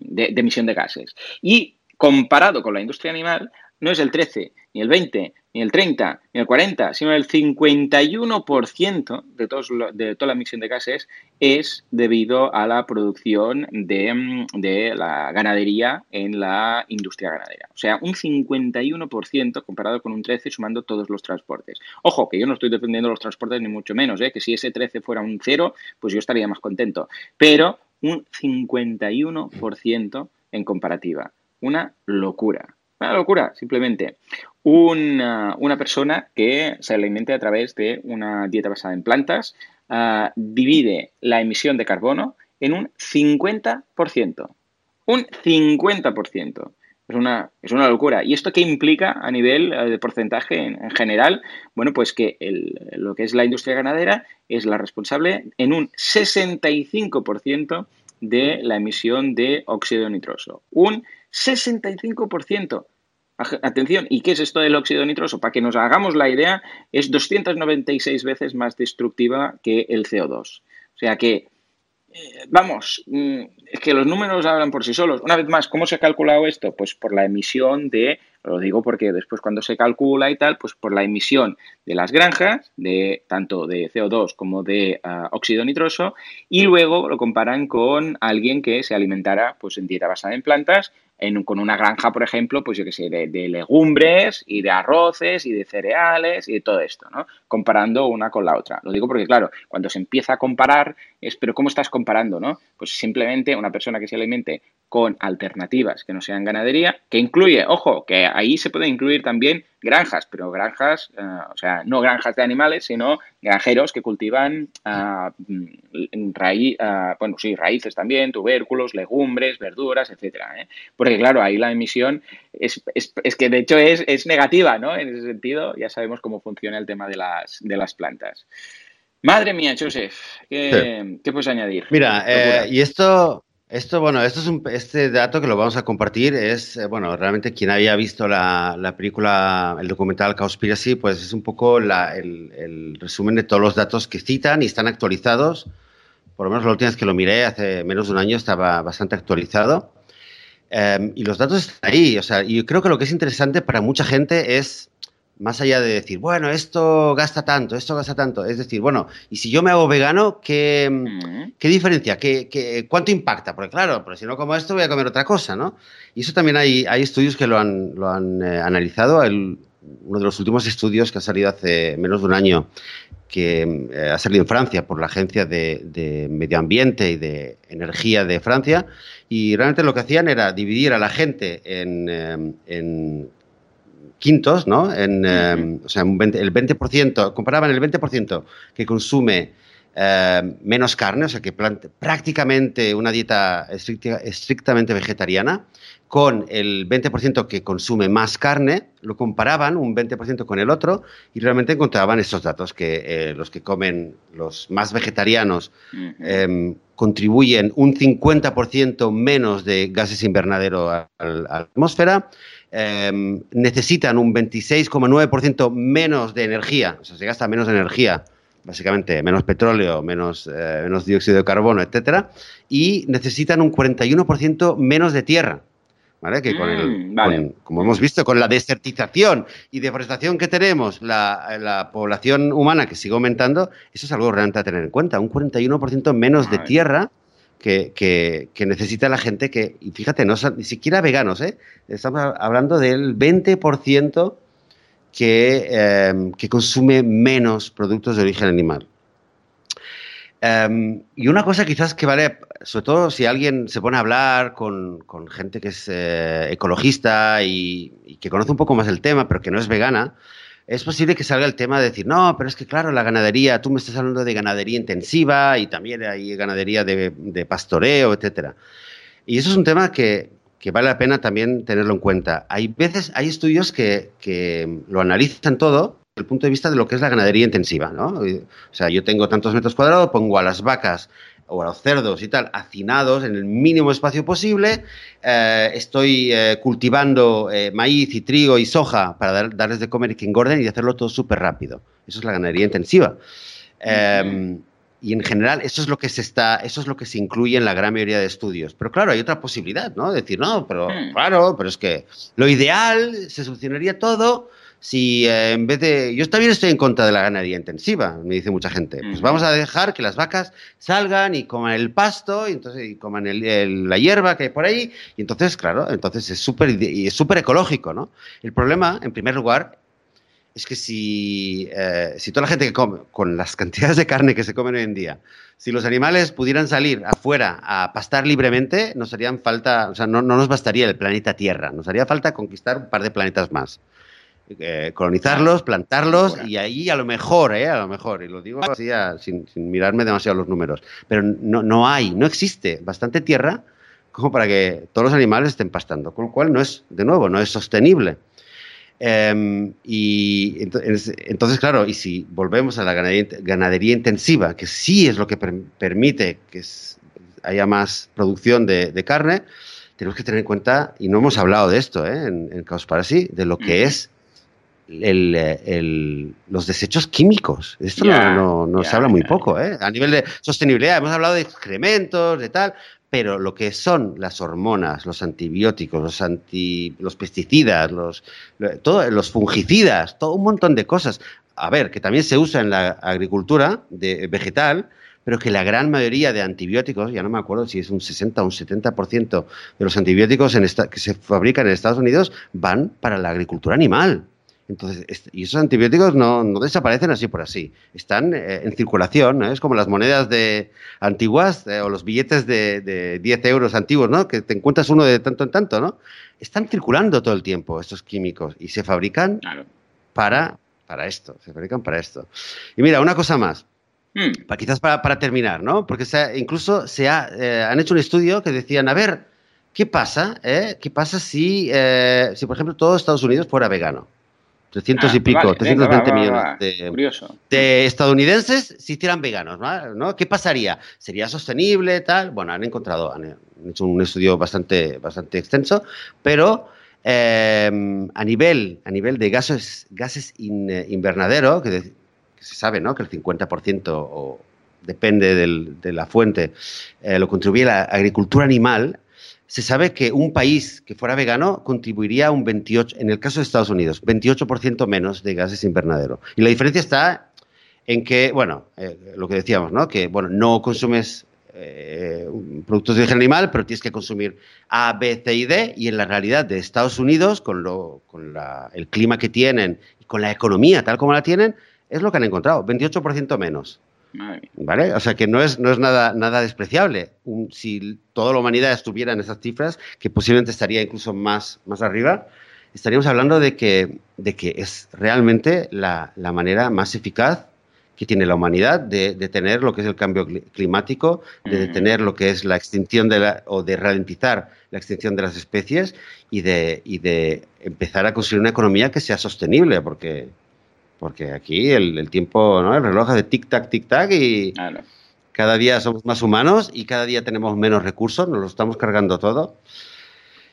de, emisión de gases. Y comparado con la industria animal, no es el 13, ni el 20, ni el 30, ni el 40, sino el 51% de, todos, de toda la emisión de gases es debido a la producción de, de, la ganadería en la industria ganadera. O sea, un 51% comparado con un 13% sumando todos los transportes. Ojo, que yo no estoy defendiendo los transportes ni mucho menos, ¿eh? que si ese 13 fuera un 0, pues yo estaría más contento. Pero un 51% en comparativa. Una locura. Una locura, simplemente. Una, persona que se alimente a través de una dieta basada en plantas ah, divide la emisión de carbono en un 50%. Un 50%. Es una, es una locura. ¿Y esto qué implica a nivel eh, de porcentaje en, general? Bueno, pues que lo que es la industria ganadera es la responsable en un 65% de la emisión de óxido nitroso. Un 65%. Atención, ¿y qué es esto del óxido nitroso? Para que nos hagamos la idea, es 296 veces más destructiva que el CO2. O sea que, eh, vamos, mm, es que los números hablan por sí solos. Una vez más, ¿cómo se ha calculado esto? Pues por la emisión de, lo digo porque después cuando se calcula y tal, pues por la emisión de las granjas, de tanto de CO2 como de ah, óxido nitroso, y luego lo comparan con alguien que se alimentara pues en dieta basada en plantas con una granja, por ejemplo, pues yo qué sé, de, legumbres y de arroces y de cereales y de todo esto, ¿no? Comparando una con la otra. Lo digo porque, claro, cuando se empieza a comparar es, pero ¿cómo estás comparando, no? Pues simplemente una persona que se alimente con alternativas que no sean ganadería, que incluye, ojo, que ahí se puede incluir también granjas, pero granjas, eh, o sea, no granjas de animales, sino granjeros que cultivan uh, raíz, bueno, sí, raíces también, tubérculos, legumbres, verduras, etcétera. ¿eh? Porque claro, ahí la emisión es, es, es, que de hecho es, es negativa, ¿no? En ese sentido, ya sabemos cómo funciona el tema de las, de las plantas. Madre mía, Joseph, ¿qué, sí. ¿qué puedes añadir? Mira, eh, y esto, esto, bueno, esto es un, este dato que lo vamos a compartir es, eh, bueno, realmente quien haya visto la, la, película, el documental Cowspiracy, pues es un poco la, el, el, resumen de todos los datos que citan y están actualizados. Por lo menos la última vez que lo miré, hace menos de un año, estaba bastante actualizado. Eh, y los datos están ahí. O sea, y creo que lo que es interesante para mucha gente es más allá de decir, bueno, esto gasta tanto, esto gasta tanto, es decir, bueno, y si yo me hago vegano, ¿qué, mm. ¿qué diferencia? ¿Qué, ¿Qué, cuánto impacta? Porque claro, pero si no como esto voy a comer otra cosa, ¿no? Y eso también hay, hay estudios que lo han, lo han eh, analizado. El, uno de los últimos estudios que ha salido hace menos de un año, que eh, ha salido en Francia por la Agencia de, de, Medio Ambiente y de Energía de Francia, y realmente lo que hacían era dividir a la gente en, eh, en quintos, ¿no? En, eh, o sea, un 20, el 20%, comparaban el 20% que consume eh, menos carne, o sea, que prácticamente una dieta estricta, estrictamente vegetariana, con el 20% que consume más carne, lo comparaban un 20% con el otro y realmente encontraban estos datos, que eh, los que comen los más vegetarianos uh -huh. contribuyen un 50% menos de gases invernadero a, a la atmósfera, eh, necesitan un 26,9% menos de energía, o sea, se gasta menos energía, básicamente menos petróleo, menos, eh, menos dióxido de carbono, etcétera, y necesitan un 41% menos de tierra. ¿Vale? Que con el, mm, vale. con, como hemos visto, con la desertización y deforestación que tenemos, la, la, población humana que sigue aumentando, eso es algo realmente a tener en cuenta. Un 41% menos de tierra que, que, necesita la gente que, y fíjate, no son ni siquiera veganos, ¿eh? estamos hablando del 20% que, eh, que consume menos productos de origen animal. Um, y una cosa quizás que vale, sobre todo si alguien se pone a hablar con, con gente que es eh, ecologista y, que conoce un poco más el tema, pero que no es vegana, es posible que salga el tema de decir, no, pero es que claro, la ganadería, tú me estás hablando de ganadería intensiva y también hay ganadería de, pastoreo, etcétera. Y eso es un tema que, que, vale la pena también tenerlo en cuenta. Hay veces, hay estudios que, que lo analizan todo el punto de vista de lo que es la ganadería intensiva, ¿no? O sea, yo tengo tantos metros cuadrados, pongo a las vacas o a los cerdos y tal, hacinados en el mínimo espacio posible, eh, estoy eh, cultivando eh, maíz y trigo y soja para dar, darles de comer y que engorden y hacerlo todo súper rápido. Eso es la ganadería intensiva. -huh. y en general, eso es lo que se está, eso es lo que se incluye en la gran mayoría de estudios. Pero claro, hay otra posibilidad, ¿no? Decir, no, pero claro, pero es que lo ideal se solucionaría todo si eh, en vez de... Yo también estoy en contra de la ganadería intensiva, me dice mucha gente. Pues vamos a dejar que las vacas salgan y coman el pasto y entonces y coman el, el, la hierba que hay por ahí. Y entonces, claro, entonces es súper es ecológico, ¿no? El problema, en primer lugar, es que si, eh, si toda la gente que come, con las cantidades de carne que se comen hoy en día, si los animales pudieran salir afuera a pastar libremente, nos harían falta, o sea, no, no nos bastaría el planeta Tierra, nos haría falta conquistar un par de planetas más eh, colonizarlos, plantarlos y ahí a lo mejor, eh, a lo mejor, y lo digo así a, sin, sin, mirarme demasiado los números, pero no, no, hay, no existe bastante tierra como para que todos los animales estén pastando, con lo cual no es, de nuevo, no es sostenible. Eh, y entonces, entonces, claro, y si volvemos a la ganadería, ganadería intensiva, que sí es lo que per, permite que es, haya más producción de, de, carne, tenemos que tener en cuenta, y no hemos hablado de esto ¿eh? en, en Caos para sí, de lo que es el, el, los desechos químicos. Esto yeah, no, no, no yeah, se habla muy yeah, poco. ¿eh? A nivel de sostenibilidad, hemos hablado de excrementos, de tal, pero lo que son las hormonas, los antibióticos, los, anti, los pesticidas, los, todo, los fungicidas, todo un montón de cosas. A ver, que también se usa en la agricultura de, vegetal, pero que la gran mayoría de antibióticos, ya no me acuerdo si es un 60 o un 70% de los antibióticos en esta, que se fabrican en Estados Unidos, van para la agricultura animal. Entonces, y esos antibióticos no, desaparecen así por así, están eh, en circulación, es como las monedas de antiguas o los billetes de, de 10 euros antiguos, ¿no? que te encuentras uno de tanto en tanto, ¿no? están circulando todo el tiempo estos químicos y se fabrican para, para esto, se fabrican para esto. Y mira, una cosa más. Hmm. quizás para, terminar, ¿no? Porque incluso se ha, eh, han hecho un estudio que decían, a ver, ¿qué pasa? Eh? ¿Qué pasa si, eh, si, por ejemplo, todo Estados Unidos fuera vegano? 300 ah, y pico, 320 millones de, estadounidenses se hicieran veganos, ¿no? ¿Qué pasaría? ¿Sería sostenible, tal? Bueno, han encontrado, han hecho un estudio bastante, bastante extenso, pero em, a, nivel, a nivel de gases, gases invernadero, que, se sabe, ¿no? Que el 50% o depende de la fuente, eh, lo contribuye la agricultura animal, se sabe que un país que fuera vegano contribuiría un 28, en el caso de Estados Unidos, 28% menos de gases invernadero. Y la diferencia está en que, bueno, eh, lo que decíamos, ¿no? Que, bueno, no consumes eh, productos de origen animal, pero tienes que consumir A, B, C y D. Y en la realidad de Estados Unidos, con, lo, con el clima que tienen con la economía tal como la tienen, es lo que han encontrado, 28% menos. ¿Vale? O sea que no es, no es nada, nada despreciable. si toda la humanidad estuviera en esas cifras, que posiblemente estaría incluso más, más arriba, estaríamos hablando de que, de que es realmente la, la manera más eficaz que tiene la humanidad de detener lo que es el cambio climático, de detener lo que es la extinción de la, o de ralentizar la extinción de las especies y de, y de empezar a construir una economía que sea sostenible, porque porque aquí el, tiempo, ¿no? El reloj es de tic-tac, tic-tac y cada día somos más humanos y cada día tenemos menos recursos, nos lo estamos cargando todo.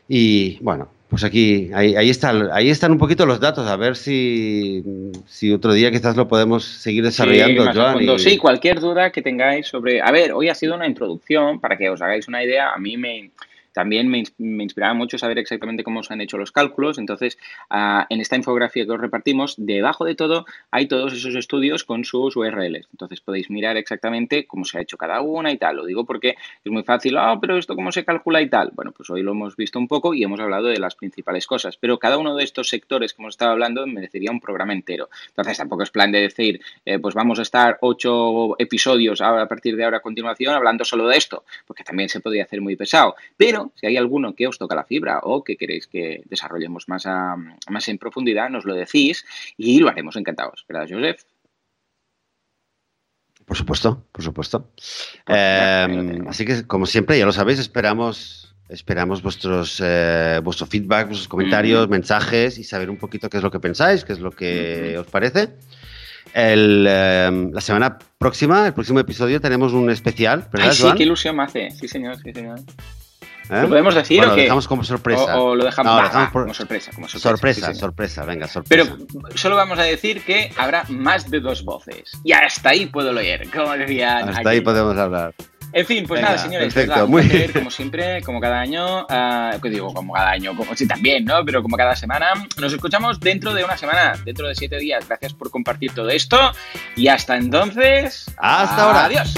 Y bueno, pues aquí, ahí, ahí, está, ahí están un poquito los datos, a ver si, si otro día quizás lo podemos seguir desarrollando, sí, Sí, cualquier duda que tengáis sobre... A ver, hoy ha sido una introducción para que os hagáis una idea. A mí me, también me, inspiraba mucho saber exactamente cómo se han hecho los cálculos. Entonces, ah, en esta infografía que os repartimos, debajo de todo hay todos esos estudios con sus URLs. Entonces podéis mirar exactamente cómo se ha hecho cada una y tal. Lo digo porque es muy fácil, ah, pero esto cómo se calcula y tal. Bueno, pues hoy lo hemos visto un poco y hemos hablado de las principales cosas. Pero cada uno de estos sectores que hemos estado hablando merecería un programa entero. Entonces tampoco es plan de decir, eh, pues vamos a estar ocho episodios a partir de ahora a continuación hablando solo de esto, porque también se podría hacer muy pesado. Pero si hay alguno que os toca la fibra o que queréis que desarrollemos más, más en profundidad, nos lo decís y lo haremos encantados. ¿Verdad, Joseph? Por supuesto, por supuesto. Em, así que, como siempre, ya lo sabéis, esperamos Esperamos vuestros, eh, vuestro feedback, vuestros comentarios, mensajes y saber un poquito qué es lo que pensáis, qué es lo que os parece. El, em, la semana próxima, el próximo episodio, tenemos un especial, ¿verdad, sí, qué ilusión me hace. Sí, señor, sí, señor. ¿Eh? ¿Lo podemos decir o qué? lo dejamos como sorpresa. O, lo dejamos, como sorpresa. Como sorpresa, sorpresa, venga, sorpresa. Pero solo vamos a decir que habrá más de dos voces. Y hasta ahí puedo leer, como decían. Hasta ahí podemos hablar. En fin, pues nada, señores, perfecto, muy bien. como siempre, como cada año, uh, digo, como cada año, como sí también, ¿no? Pero como cada semana, nos escuchamos dentro de una semana, dentro de siete días. Gracias por compartir todo esto y hasta entonces. Hasta ahora. Adiós.